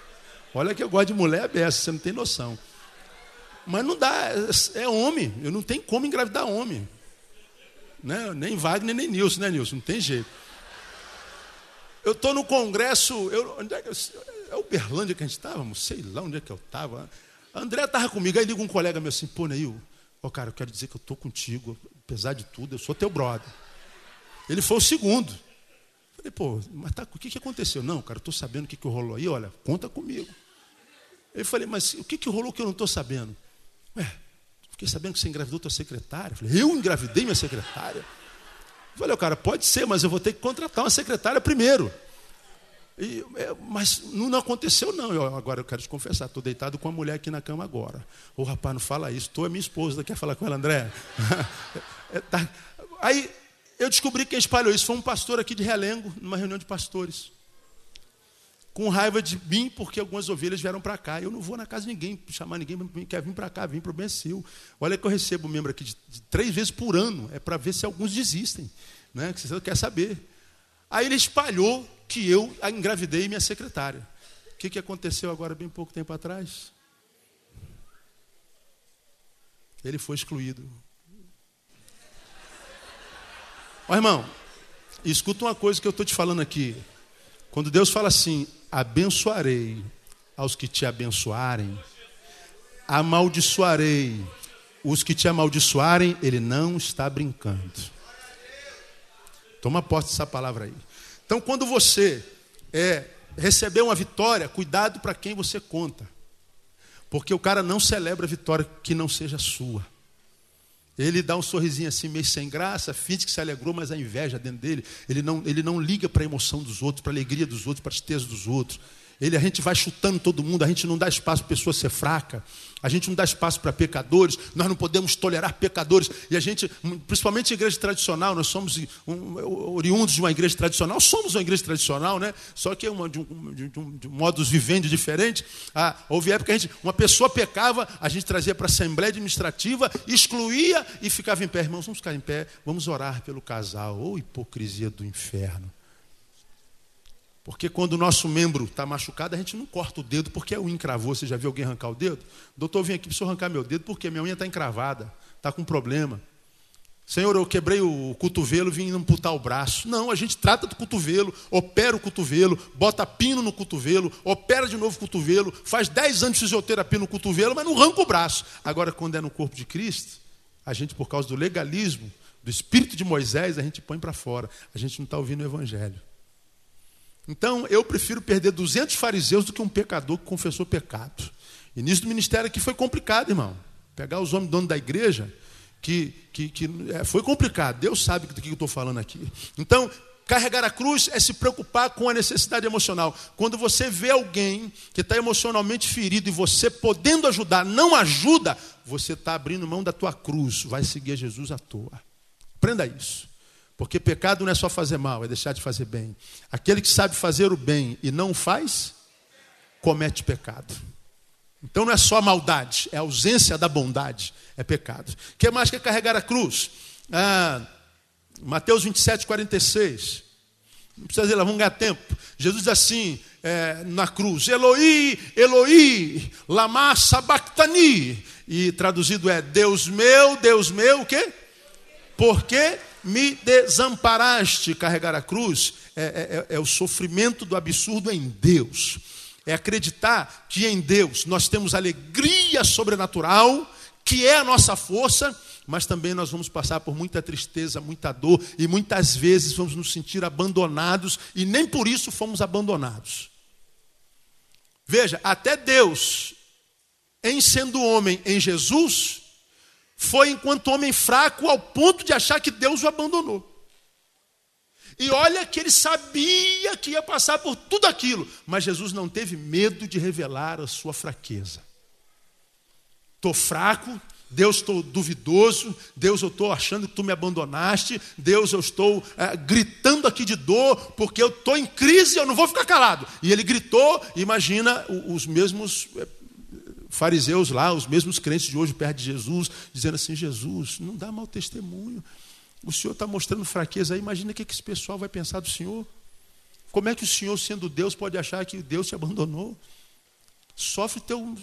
Olha que eu gosto de mulher beça, você não tem noção. Mas não dá, é homem. Eu não tenho como engravidar homem. Né? Nem Wagner, nem Nilson, né, Nilson? Não tem jeito. Eu estou no congresso. Eu, onde é, que, é Uberlândia que a gente estava? Sei lá onde é que eu estava. André estava comigo. Aí liga um colega meu assim: pô, Neil, oh, cara, eu quero dizer que eu estou contigo. Apesar de tudo, eu sou teu brother. Ele foi o segundo. Falei, pô, mas tá, o que, que aconteceu? Não, cara, eu estou sabendo o que, que rolou aí, olha, conta comigo. Eu falei, mas o que, que rolou que eu não estou sabendo? Ué, fiquei sabendo que você engravidou tua secretária. Eu falei, eu engravidei minha secretária? Eu falei, cara, pode ser, mas eu vou ter que contratar uma secretária primeiro. E, é, mas não, aconteceu, não. Eu, agora eu quero te confessar, estou deitado com a mulher aqui na cama agora. Ô rapaz, não fala isso. Estou é minha esposa, quer falar com ela, André? é, tá. Aí eu descobri que quem espalhou isso foi um pastor aqui de Relengo, numa reunião de pastores. Com raiva de mim, porque algumas ovelhas vieram para cá. Eu não vou na casa de ninguém, chamar ninguém, quer vir para cá, vim para o Bencil. Olha que eu recebo membro aqui de, de três vezes por ano, é para ver se alguns desistem, né? que você quer saber. Aí ele espalhou que eu engravidei minha secretária. O que, que aconteceu agora, bem pouco tempo atrás? Ele foi excluído. Ó irmão, escuta uma coisa que eu estou te falando aqui. Quando Deus fala assim, abençoarei aos que te abençoarem, amaldiçoarei os que te amaldiçoarem, ele não está brincando. Toma posse dessa palavra aí. Então, quando você é, receber uma vitória, cuidado para quem você conta. Porque o cara não celebra a vitória que não seja sua. Ele dá um sorrisinho assim, meio sem graça, finge que se alegrou, mas a inveja dentro dele. Ele não, ele não liga para a emoção dos outros, para a alegria dos outros, para a tristeza dos outros. Ele, a gente vai chutando todo mundo, a gente não dá espaço para pessoa ser fraca, a gente não dá espaço para pecadores, nós não podemos tolerar pecadores. E a gente, principalmente em igreja tradicional, nós somos oriundos de uma igreja tradicional, somos uma igreja tradicional, né? Só que é uma, de, um, de, um, de um modus vivendi diferente. Ah, houve época que a gente, uma pessoa pecava, a gente trazia para a Assembleia Administrativa, excluía e ficava em pé. Irmãos, vamos ficar em pé, vamos orar pelo casal. Ou oh, hipocrisia do inferno. Porque quando o nosso membro está machucado, a gente não corta o dedo porque a unha encravou. Você já viu alguém arrancar o dedo? Doutor, vim aqui para o senhor arrancar meu dedo porque minha unha está encravada, está com problema. Senhor, eu quebrei o cotovelo, vim amputar o braço. Não, a gente trata do cotovelo, opera o cotovelo, bota pino no cotovelo, opera de novo o cotovelo, faz 10 anos de fisioterapia no cotovelo, mas não arranca o braço. Agora, quando é no corpo de Cristo, a gente, por causa do legalismo, do espírito de Moisés, a gente põe para fora. A gente não está ouvindo o evangelho. Então, eu prefiro perder 200 fariseus do que um pecador que confessou pecado. Início do ministério aqui foi complicado, irmão. Pegar os homens donos da igreja, que, que, que é, foi complicado. Deus sabe do que eu estou falando aqui. Então, carregar a cruz é se preocupar com a necessidade emocional. Quando você vê alguém que está emocionalmente ferido e você podendo ajudar, não ajuda, você está abrindo mão da tua cruz. Vai seguir Jesus à toa. Aprenda isso. Porque pecado não é só fazer mal, é deixar de fazer bem. Aquele que sabe fazer o bem e não faz, comete pecado. Então não é só maldade, é ausência da bondade, é pecado. O que mais que é carregar a cruz? Ah, Mateus 27, 46. Não precisa dizer, vamos ganhar tempo. Jesus diz assim é, na cruz: Eloi, Eloi, lama sabachthani. E traduzido é: Deus meu, Deus meu, o quê? Por quê? Me desamparaste. Carregar a cruz é, é, é, é o sofrimento do absurdo em Deus. É acreditar que em Deus nós temos alegria sobrenatural, que é a nossa força, mas também nós vamos passar por muita tristeza, muita dor, e muitas vezes vamos nos sentir abandonados, e nem por isso fomos abandonados. Veja, até Deus, em sendo homem em Jesus, foi enquanto homem fraco ao ponto de achar que Deus o abandonou. E olha que ele sabia que ia passar por tudo aquilo, mas Jesus não teve medo de revelar a sua fraqueza. Estou fraco, Deus, estou duvidoso, Deus, eu estou achando que tu me abandonaste, Deus, eu estou é, gritando aqui de dor, porque eu estou em crise eu não vou ficar calado. E ele gritou, imagina os mesmos é, fariseus lá, os mesmos crentes de hoje perto de Jesus, dizendo assim: Jesus, não dá mau testemunho. O Senhor está mostrando fraqueza aí, imagina o que esse pessoal vai pensar do Senhor. Como é que o Senhor, sendo Deus, pode achar que Deus te abandonou? Sofre teu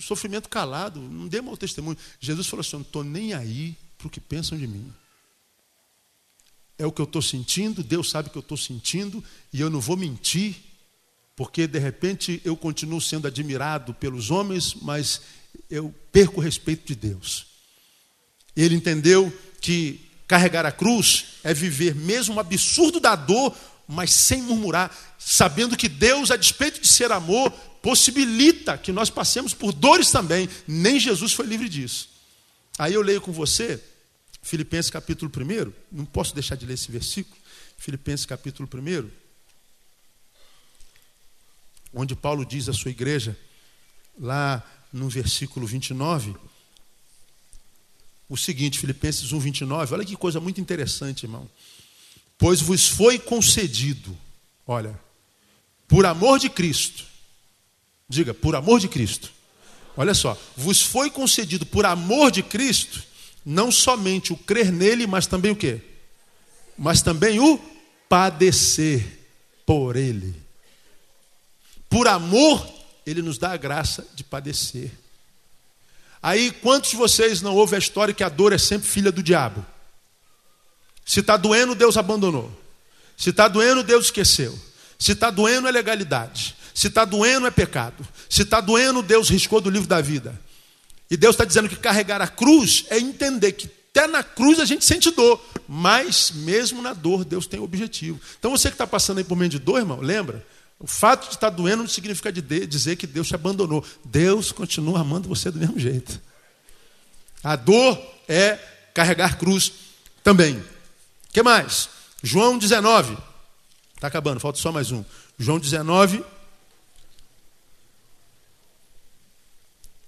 sofrimento calado, não dê mau testemunho. Jesus falou assim: não estou nem aí para o que pensam de mim. É o que eu estou sentindo, Deus sabe o que eu estou sentindo, e eu não vou mentir, porque de repente eu continuo sendo admirado pelos homens, mas eu perco o respeito de Deus. Ele entendeu que Carregar a cruz é viver mesmo o absurdo da dor, mas sem murmurar, sabendo que Deus, a despeito de ser amor, possibilita que nós passemos por dores também. Nem Jesus foi livre disso. Aí eu leio com você, Filipenses capítulo 1, não posso deixar de ler esse versículo, Filipenses capítulo 1, onde Paulo diz à sua igreja, lá no versículo 29, o seguinte, Filipenses 1, 29, olha que coisa muito interessante, irmão. Pois vos foi concedido, olha, por amor de Cristo, diga, por amor de Cristo, olha só, vos foi concedido por amor de Cristo, não somente o crer nele, mas também o quê? Mas também o padecer por ele. Por amor, ele nos dá a graça de padecer. Aí, quantos de vocês não ouvem a história que a dor é sempre filha do diabo? Se está doendo, Deus abandonou. Se está doendo, Deus esqueceu. Se está doendo, é legalidade. Se está doendo, é pecado. Se está doendo, Deus riscou do livro da vida. E Deus está dizendo que carregar a cruz é entender que até na cruz a gente sente dor, mas mesmo na dor Deus tem objetivo. Então você que está passando aí por meio de dor, irmão, lembra? O fato de estar doendo não significa dizer que Deus te abandonou. Deus continua amando você do mesmo jeito. A dor é carregar cruz também. O que mais? João 19. Está acabando, falta só mais um. João 19,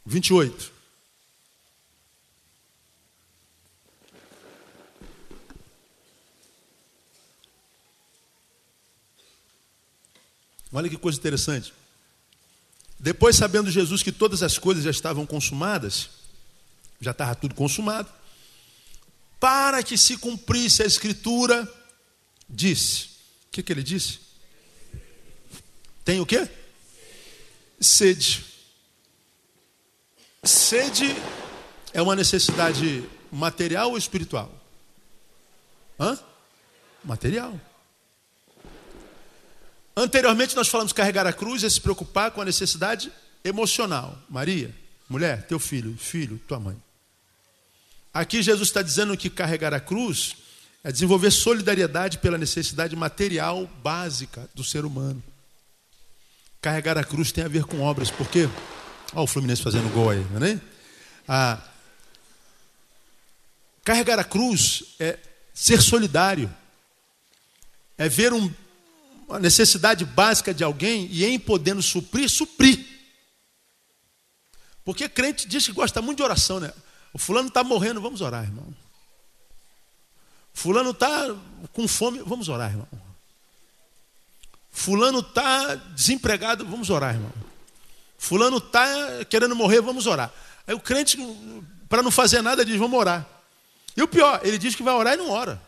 28. Olha que coisa interessante. Depois, sabendo Jesus que todas as coisas já estavam consumadas, já estava tudo consumado, para que se cumprisse a Escritura, disse: O que, que ele disse? Tem o quê? Sede. Sede é uma necessidade material ou espiritual? Hã? Material. Anteriormente nós falamos carregar a cruz é se preocupar com a necessidade emocional. Maria, mulher, teu filho, filho, tua mãe. Aqui Jesus está dizendo que carregar a cruz é desenvolver solidariedade pela necessidade material básica do ser humano. Carregar a cruz tem a ver com obras, porque olha o Fluminense fazendo gol aí, não é? Ah, carregar a cruz é ser solidário, é ver um, uma necessidade básica de alguém e em podendo suprir, suprir. Porque crente diz que gosta muito de oração, né? O fulano está morrendo, vamos orar, irmão. Fulano está com fome, vamos orar, irmão. Fulano está desempregado, vamos orar, irmão. Fulano está querendo morrer, vamos orar. Aí o crente, para não fazer nada, diz: vamos orar. E o pior, ele diz que vai orar e não ora.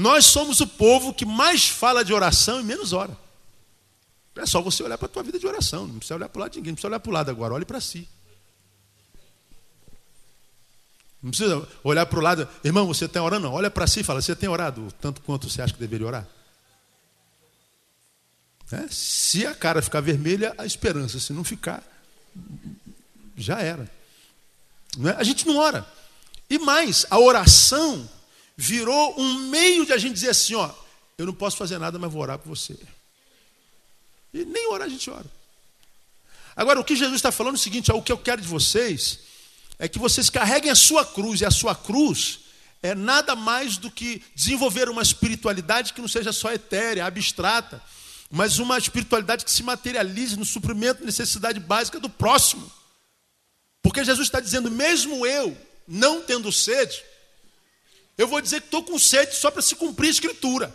Nós somos o povo que mais fala de oração e menos ora. É só você olhar para a tua vida de oração, não precisa olhar para o lado de ninguém, não precisa olhar para o lado agora, olhe para si. Não precisa olhar para o lado, irmão, você está orando? Não, olha para si e fala, você tem orado tanto quanto você acha que deveria orar? É? Se a cara ficar vermelha, a esperança, se não ficar, já era. Não é? A gente não ora. E mais, a oração virou um meio de a gente dizer assim, ó, eu não posso fazer nada, mas vou orar por você. E nem orar a gente ora. Agora, o que Jesus está falando é o seguinte: ó, o que eu quero de vocês é que vocês carreguem a sua cruz, e a sua cruz é nada mais do que desenvolver uma espiritualidade que não seja só etérea, abstrata, mas uma espiritualidade que se materialize no suprimento da necessidade básica do próximo. Porque Jesus está dizendo, mesmo eu, não tendo sede, eu vou dizer que estou com sede só para se cumprir a escritura.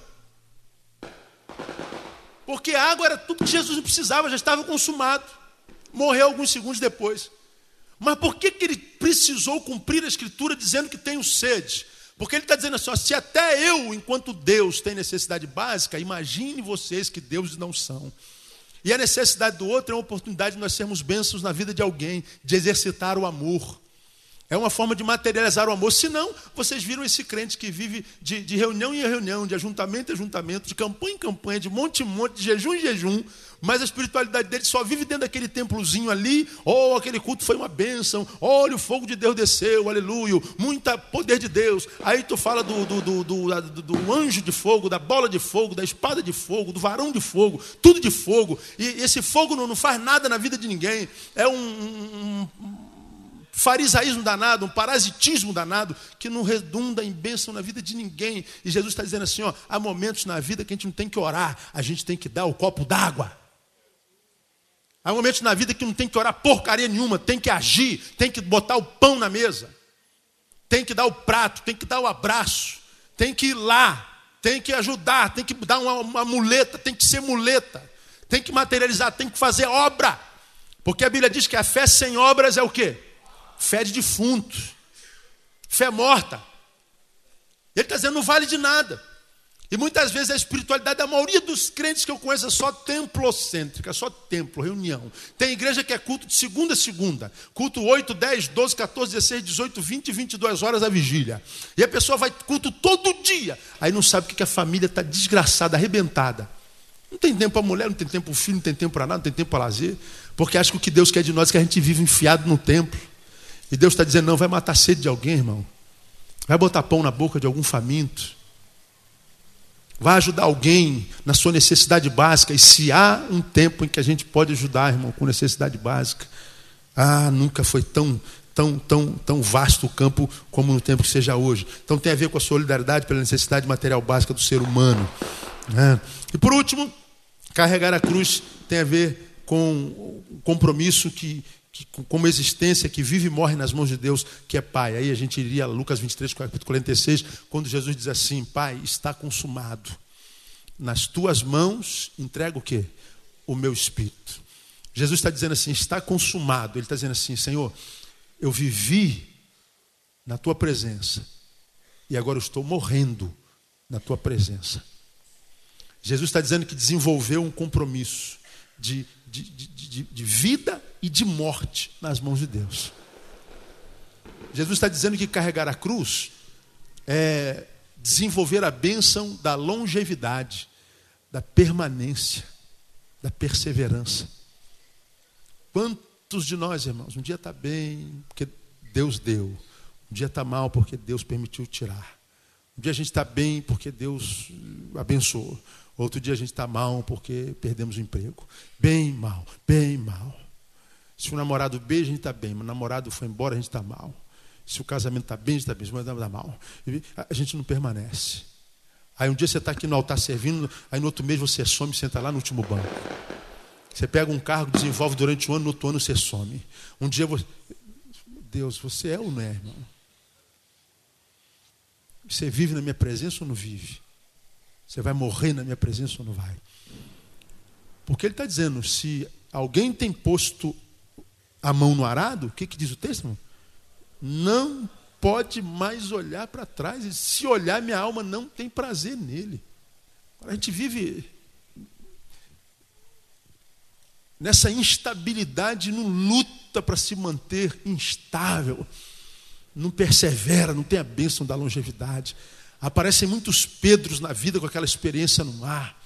Porque a água era tudo que Jesus precisava, já estava consumado. Morreu alguns segundos depois. Mas por que, que ele precisou cumprir a escritura dizendo que tenho sede? Porque ele está dizendo assim: ó, se até eu, enquanto Deus, tem necessidade básica, imagine vocês que deuses não são. E a necessidade do outro é uma oportunidade de nós sermos bênçãos na vida de alguém, de exercitar o amor. É uma forma de materializar o amor. Senão, vocês viram esse crente que vive de, de, reunião em reunião, de ajuntamento em ajuntamento, de campanha em campanha, de monte em monte, de jejum em jejum, mas a espiritualidade dele só vive dentro daquele templozinho ali. Oh, aquele culto foi uma bênção. Olha, o fogo de Deus desceu, aleluia. Muita poder de Deus. Aí tu fala do, do, do, do, do anjo de fogo, da bola de fogo, da espada de fogo, do varão de fogo, tudo de fogo. E esse fogo não, não faz nada na vida de ninguém. É um, um farisaísmo danado, um parasitismo danado, que não redunda em bênção na vida de ninguém. E Jesus está dizendo assim: ó, há momentos na vida que a gente não tem que orar, a gente tem que dar o copo d'água. Há momentos na vida que não tem que orar porcaria nenhuma, tem que agir, tem que botar o pão na mesa, tem que dar o prato, tem que dar o abraço, tem que ir lá, tem que ajudar, tem que dar uma, uma muleta, tem que ser muleta, tem que materializar, tem que fazer obra. Porque a Bíblia diz que a fé sem obras é o quê? Fé de defunto, fé morta. Ele está dizendo, não vale de nada. E muitas vezes a espiritualidade da maioria dos crentes que eu conheço é só templocêntrica, só templo, reunião. Tem igreja que é culto de segunda a segunda. Culto 8, 10, 12, 14, 16, 18, 20 e 22 horas a vigília. E a pessoa vai culto todo dia. Aí não sabe o que a família está desgraçada, arrebentada. Não tem tempo para mulher, não tem tempo para o filho, não tem tempo para nada, não tem tempo para lazer. Porque acha que o que Deus quer de nós é que a gente vive enfiado no templo. E Deus está dizendo, não, vai matar sede de alguém, irmão. Vai botar pão na boca de algum faminto. Vai ajudar alguém na sua necessidade básica. E se há um tempo em que a gente pode ajudar, irmão, com necessidade básica, ah, nunca foi tão, tão, tão, tão vasto o campo como no tempo que seja hoje. Então tem a ver com a solidariedade pela necessidade material básica do ser humano. Né? E por último, carregar a cruz tem a ver com o compromisso que, que, como existência que vive e morre nas mãos de Deus, que é Pai. Aí a gente iria a Lucas 23, capítulo 46, quando Jesus diz assim: Pai, está consumado. Nas tuas mãos entrego o quê? O meu espírito. Jesus está dizendo assim: está consumado. Ele está dizendo assim: Senhor, eu vivi na tua presença e agora eu estou morrendo na tua presença. Jesus está dizendo que desenvolveu um compromisso de, de, de, de, vida e de morte nas mãos de Deus. Jesus está dizendo que carregar a cruz é desenvolver a bênção da longevidade, da permanência, da perseverança. Quantos de nós, irmãos, um dia está bem porque Deus deu, um dia está mal porque Deus permitiu tirar, um dia a gente está bem porque Deus abençoou, Outro dia a gente está mal porque perdemos o emprego. Bem mal, bem mal. Se o namorado beija, a gente está bem, mas o namorado foi embora, a gente está mal. Se o casamento está bem, a gente está bem, mas está mal. A gente não permanece. Aí um dia você está aqui no altar servindo, aí no outro mês você some e senta lá no último banco. Você pega um cargo, desenvolve durante um ano, no outro ano você some. Um dia você. Deus, você é ou não é, irmão? Você vive na minha presença ou não vive? Você vai morrer na minha presença ou não vai? Porque ele está dizendo: se alguém tem posto a mão no arado, o que, que diz o texto? Não pode mais olhar para trás. E se olhar, minha alma não tem prazer nele. A gente vive nessa instabilidade, não luta para se manter instável, não persevera, não tem a bênção da longevidade. Aparecem muitos Pedros na vida com aquela experiência no mar.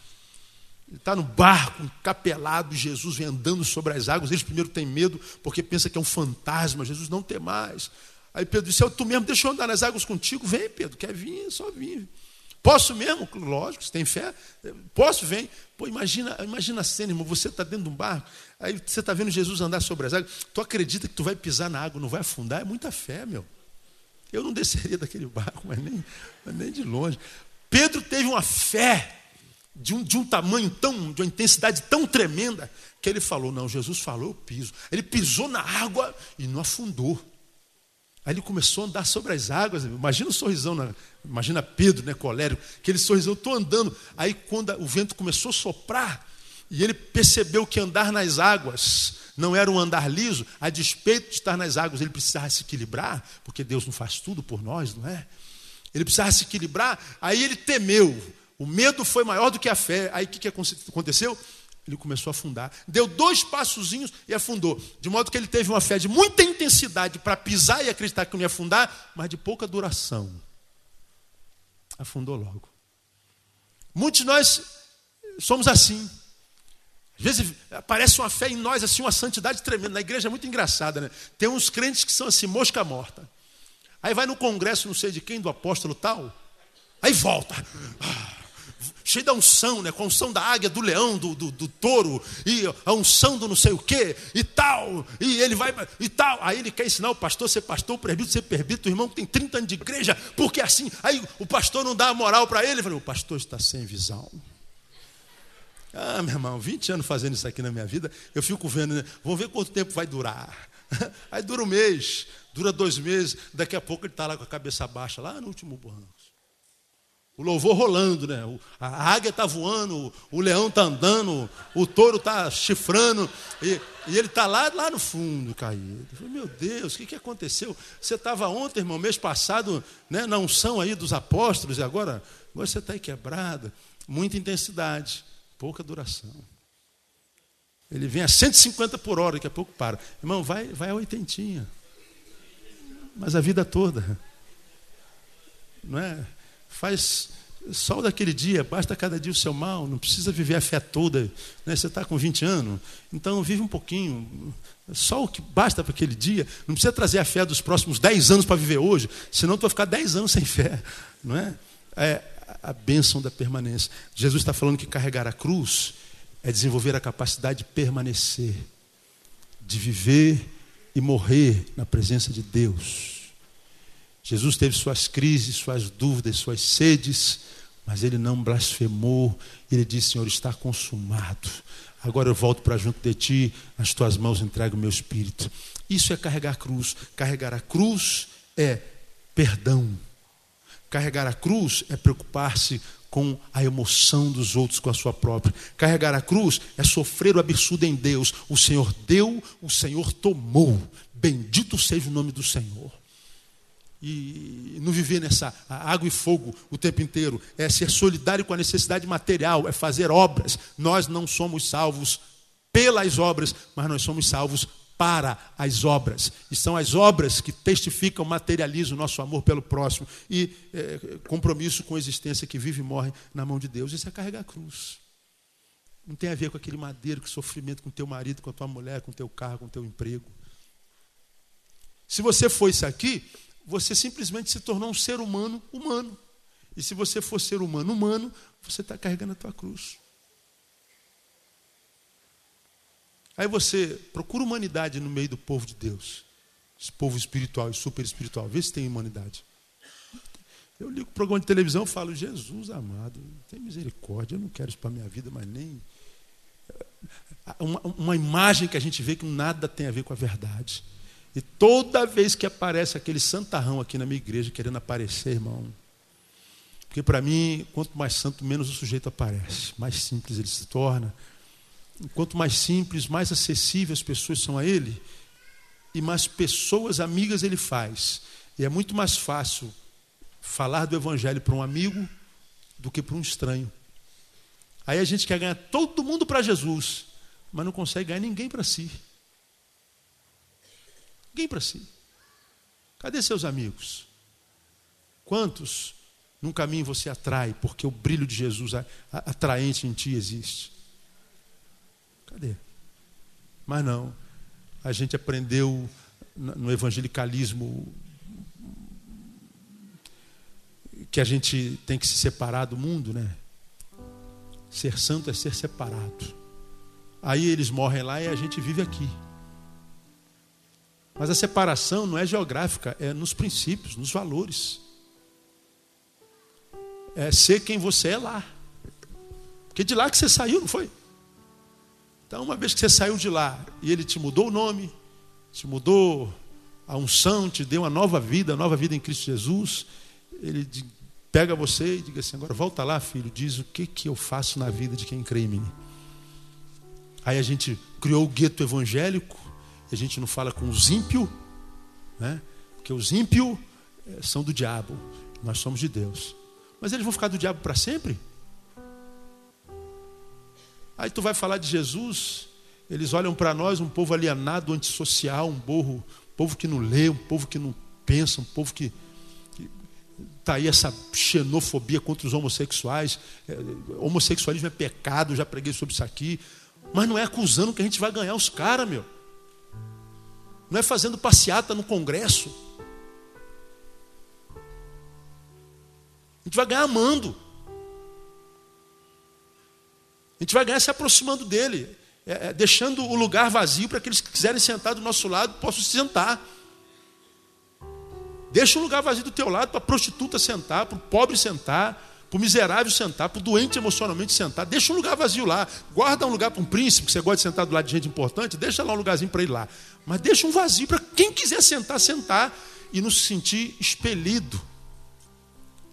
Ele está no barco, encapelado, Jesus vem andando sobre as águas. Eles primeiro têm medo, porque pensa que é um fantasma. Jesus não tem mais. Aí Pedro disse: Tu mesmo, deixa eu andar nas águas contigo. Vem, Pedro, quer vir? Só vir. Posso mesmo? Lógico, se tem fé. Posso, vem. Pô, imagina, imagina a cena, irmão. Você está dentro de um barco, aí você está vendo Jesus andar sobre as águas. Tu acredita que tu vai pisar na água, não vai afundar? É muita fé, meu. Eu não desceria daquele barco, mas nem, mas nem de longe. Pedro teve uma fé de um, de um tamanho tão, de uma intensidade tão tremenda, que ele falou: Não, Jesus falou, eu piso. Ele pisou na água e não afundou. Aí ele começou a andar sobre as águas. Imagina o sorrisão, na, imagina Pedro, né, colérico, aquele sorrisão, estou andando. Aí quando o vento começou a soprar, e ele percebeu que andar nas águas não era um andar liso, a despeito de estar nas águas, ele precisava se equilibrar, porque Deus não faz tudo por nós, não é? Ele precisava se equilibrar, aí ele temeu. O medo foi maior do que a fé. Aí o que, que aconteceu? Ele começou a afundar. Deu dois passozinhos e afundou. De modo que ele teve uma fé de muita intensidade para pisar e acreditar que não ia afundar, mas de pouca duração. Afundou logo. Muitos de nós somos assim. Às vezes aparece uma fé em nós, assim, uma santidade tremenda. Na igreja é muito engraçada, né? Tem uns crentes que são assim, mosca morta. Aí vai no congresso, não sei de quem, do apóstolo tal, aí volta. Ah, cheio da unção, né? com a unção da águia, do leão, do, do, do, touro, e a unção do não sei o quê, e tal, e ele vai, e tal. Aí ele quer ensinar o pastor ser pastor, o presbítero ser presbítero, o irmão que tem 30 anos de igreja, porque assim, aí o pastor não dá a moral para ele, ele fala, o pastor está sem visão. Ah, meu irmão, 20 anos fazendo isso aqui na minha vida, eu fico vendo, né? vamos ver quanto tempo vai durar. Aí dura um mês, dura dois meses, daqui a pouco ele está lá com a cabeça baixa, lá no último banco. O louvor rolando, né? A águia está voando, o leão está andando, o touro está chifrando, e, e ele está lá, lá no fundo caído. Falei, Meu Deus, o que, que aconteceu? Você estava ontem, irmão, mês passado, né, na unção aí dos apóstolos, e agora, agora você está aí quebrado. Muita intensidade, pouca duração. Ele vem a 150 por hora, daqui a pouco para. Irmão, vai, vai a oitentinha. Mas a vida toda. Não é? faz só daquele dia, basta cada dia o seu mal, não precisa viver a fé toda. Né? Você está com 20 anos, então vive um pouquinho. Só o que basta para aquele dia. Não precisa trazer a fé dos próximos 10 anos para viver hoje, senão tu vai ficar 10 anos sem fé. Não é? é a bênção da permanência. Jesus está falando que carregar a cruz é desenvolver a capacidade de permanecer, de viver e morrer na presença de Deus. Jesus teve suas crises, suas dúvidas, suas sedes, mas ele não blasfemou. Ele disse: Senhor, está consumado. Agora eu volto para junto de ti, nas tuas mãos entrego o meu espírito. Isso é carregar a cruz. Carregar a cruz é perdão. Carregar a cruz é preocupar-se com a emoção dos outros, com a sua própria. Carregar a cruz é sofrer o absurdo em Deus. O Senhor deu, o Senhor tomou. Bendito seja o nome do Senhor e não viver nessa água e fogo o tempo inteiro, é ser solidário com a necessidade material, é fazer obras. Nós não somos salvos pelas obras, mas nós somos salvos para as obras. E são as obras que testificam, materializam o nosso amor pelo próximo e é, compromisso com a existência que vive e morre na mão de Deus. Isso é carregar a cruz. Não tem a ver com aquele madeiro, com sofrimento com teu marido, com a tua mulher, com teu carro, com teu emprego. Se você for isso aqui, você simplesmente se tornou um ser humano humano. E se você for ser humano humano, você está carregando a tua cruz. Aí você procura humanidade no meio do povo de Deus. Esse povo espiritual e super espiritual. Vê se tem humanidade. Eu ligo o programa de televisão e falo, Jesus amado, tem misericórdia, eu não quero isso para a minha vida, mas nem. Uma, uma imagem que a gente vê que nada tem a ver com a verdade. E toda vez que aparece aquele santarrão aqui na minha igreja querendo aparecer, irmão. Porque para mim, quanto mais santo, menos o sujeito aparece. Mais simples ele se torna. Quanto mais simples, mais acessíveis as pessoas são a ele. E mais pessoas amigas ele faz. E é muito mais fácil falar do evangelho para um amigo do que para um estranho. Aí a gente quer ganhar todo mundo para Jesus, mas não consegue ganhar ninguém para si. Ninguém para si. Cadê seus amigos? Quantos num caminho você atrai porque o brilho de Jesus atraente em ti existe? Cadê? Mas não. A gente aprendeu no evangelicalismo que a gente tem que se separar do mundo, né? Ser santo é ser separado. Aí eles morrem lá e a gente vive aqui. Mas a separação não é geográfica, é nos princípios, nos valores. É ser quem você é lá. Porque de lá que você saiu, não foi? Então, uma vez que você saiu de lá e ele te mudou o nome, te mudou a unção, te deu uma nova vida, nova vida em Cristo Jesus, ele pega você e diga assim: agora volta lá, filho, diz o que, que eu faço na vida de quem crê em mim. Aí a gente criou o gueto evangélico, a gente não fala com os ímpios, né? porque os ímpios eh, são do diabo, nós somos de Deus. Mas eles vão ficar do diabo para sempre? Aí tu vai falar de Jesus, eles olham para nós, um povo alienado, antissocial, um povo, um povo que não lê, um povo que não pensa, um povo que está aí essa xenofobia contra os homossexuais. É, homossexualismo é pecado, já preguei sobre isso aqui. Mas não é acusando que a gente vai ganhar os caras, meu. Não é fazendo passeata no Congresso. A gente vai ganhar amando. A gente vai ganhar se aproximando dele, é, é, deixando o lugar vazio para aqueles que quiserem sentar do nosso lado possam se sentar. Deixa um lugar vazio do teu lado para a prostituta sentar, para o pobre sentar, para o miserável sentar, para o doente emocionalmente sentar. Deixa um lugar vazio lá. Guarda um lugar para um príncipe, que você gosta de sentar do lado de gente importante, deixa lá um lugarzinho para ir lá. Mas deixa um vazio para quem quiser sentar, sentar e não se sentir expelido.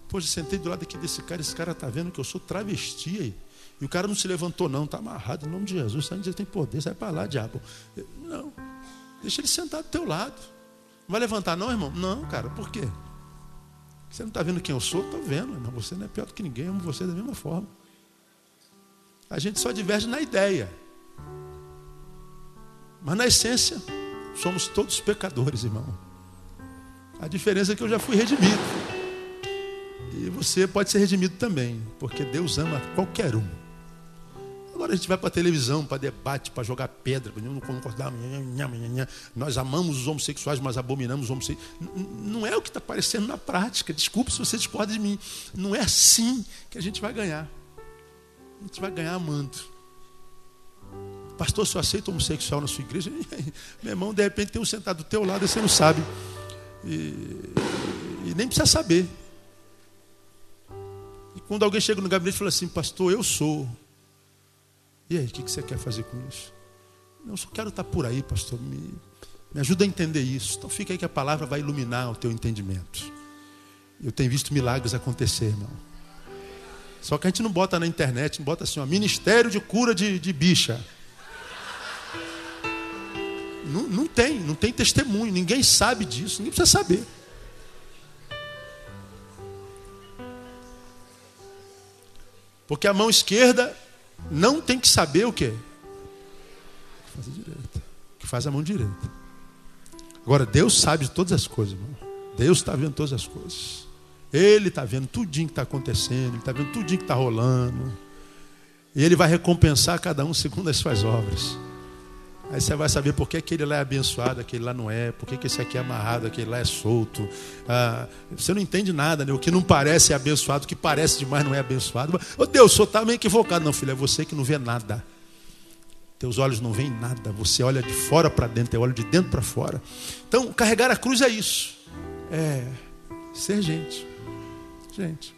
Poxa, sentei do lado aqui desse cara, esse cara está vendo que eu sou travesti aí. E o cara não se levantou, não, está amarrado em nome de Jesus. Você tem poder, sai para lá, diabo. Não, deixa ele sentar do teu lado. Não vai levantar, não, irmão? Não, cara, por quê? Você não está vendo quem eu sou? Estou vendo, irmão. Você não é pior do que ninguém, eu amo você da mesma forma. A gente só diverge na ideia. Mas na essência, somos todos pecadores, irmão. A diferença é que eu já fui redimido. E você pode ser redimido também, porque Deus ama qualquer um. Agora a gente vai para a televisão, para debate, para jogar pedra, não concordar. Nós amamos os homossexuais, mas abominamos os homossexuais. Não é o que está aparecendo na prática. Desculpe se você discorda de mim. Não é assim que a gente vai ganhar. A gente vai ganhar amando. Pastor, se eu aceito homossexual na sua igreja, meu irmão, de repente tem um sentado do teu lado e você não sabe. E, e nem precisa saber. E quando alguém chega no gabinete e fala assim, pastor, eu sou. E aí, o que você quer fazer com isso? Eu só quero estar por aí, pastor. Me, me ajuda a entender isso. Então fica aí que a palavra vai iluminar o teu entendimento. Eu tenho visto milagres acontecer, irmão. Só que a gente não bota na internet, não bota assim, ó, Ministério de Cura de, de Bicha. Não, não tem, não tem testemunho, ninguém sabe disso, ninguém precisa saber. Porque a mão esquerda não tem que saber o quê? Faz a direita. Que faz a mão direita. Agora, Deus sabe de todas as coisas, irmão. Deus está vendo todas as coisas. Ele está vendo tudinho que está acontecendo, Ele está vendo tudinho que está rolando. E Ele vai recompensar cada um segundo as suas obras. Aí você vai saber por que aquele lá é abençoado, aquele lá não é, por que, esse aqui é amarrado, aquele lá é solto. Ah, você não entende nada, né? O que não parece é abençoado, o que parece demais não é abençoado. Oh, Deus, senhor está meio equivocado. Não, filho, é você que não vê nada. Teus olhos não veem nada. Você olha de fora para dentro, eu olho de dentro para fora. Então, carregar a cruz é isso. É ser gente. Gente.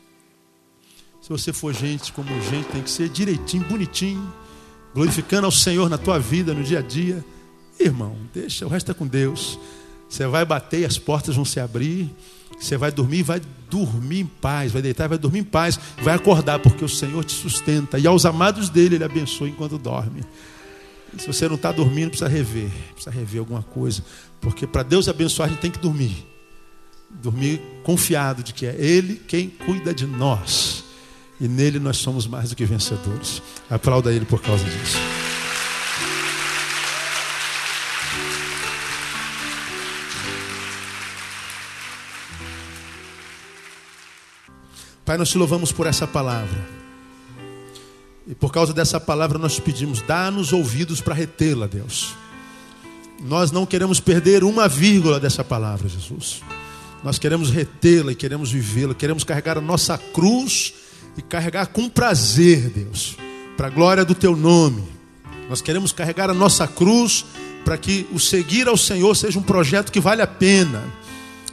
Se você for gente como gente, tem que ser direitinho, bonitinho glorificando ao Senhor na tua vida, no dia a dia. Irmão, deixa, o resto é com Deus. Você vai bater e as portas vão se abrir. Você vai dormir, vai dormir em paz, vai deitar, vai dormir em paz, vai acordar, porque o Senhor te sustenta. E aos amados dele, ele abençoa enquanto dorme. Se você não está dormindo, precisa rever, precisa rever alguma coisa. Porque para Deus abençoar, a gente tem que dormir. Dormir confiado de que é Ele quem cuida de nós. E nele nós somos mais do que vencedores. Aplauda ele por causa disso. Pai, nós te louvamos por essa palavra. E por causa dessa palavra nós te pedimos, dá-nos ouvidos para retê-la, Deus. Nós não queremos perder uma vírgula dessa palavra, Jesus. Nós queremos retê-la e queremos vivê-la, queremos carregar a nossa cruz e carregar com prazer, Deus, para a glória do teu nome. Nós queremos carregar a nossa cruz para que o seguir ao Senhor seja um projeto que vale a pena.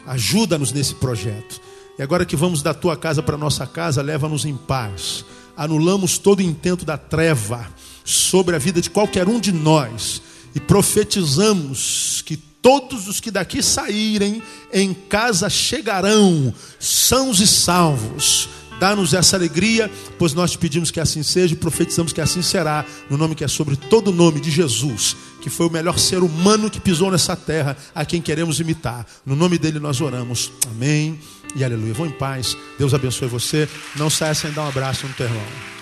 Ajuda-nos nesse projeto. E agora que vamos da tua casa para nossa casa, leva-nos em paz. Anulamos todo intento da treva sobre a vida de qualquer um de nós e profetizamos que todos os que daqui saírem em casa chegarão sãos e salvos. Dá-nos essa alegria, pois nós te pedimos que assim seja e profetizamos que assim será, no nome que é sobre todo o nome de Jesus, que foi o melhor ser humano que pisou nessa terra, a quem queremos imitar. No nome dele nós oramos. Amém e aleluia. Vão em paz. Deus abençoe você. Não saia sem dar um abraço no teu irmão.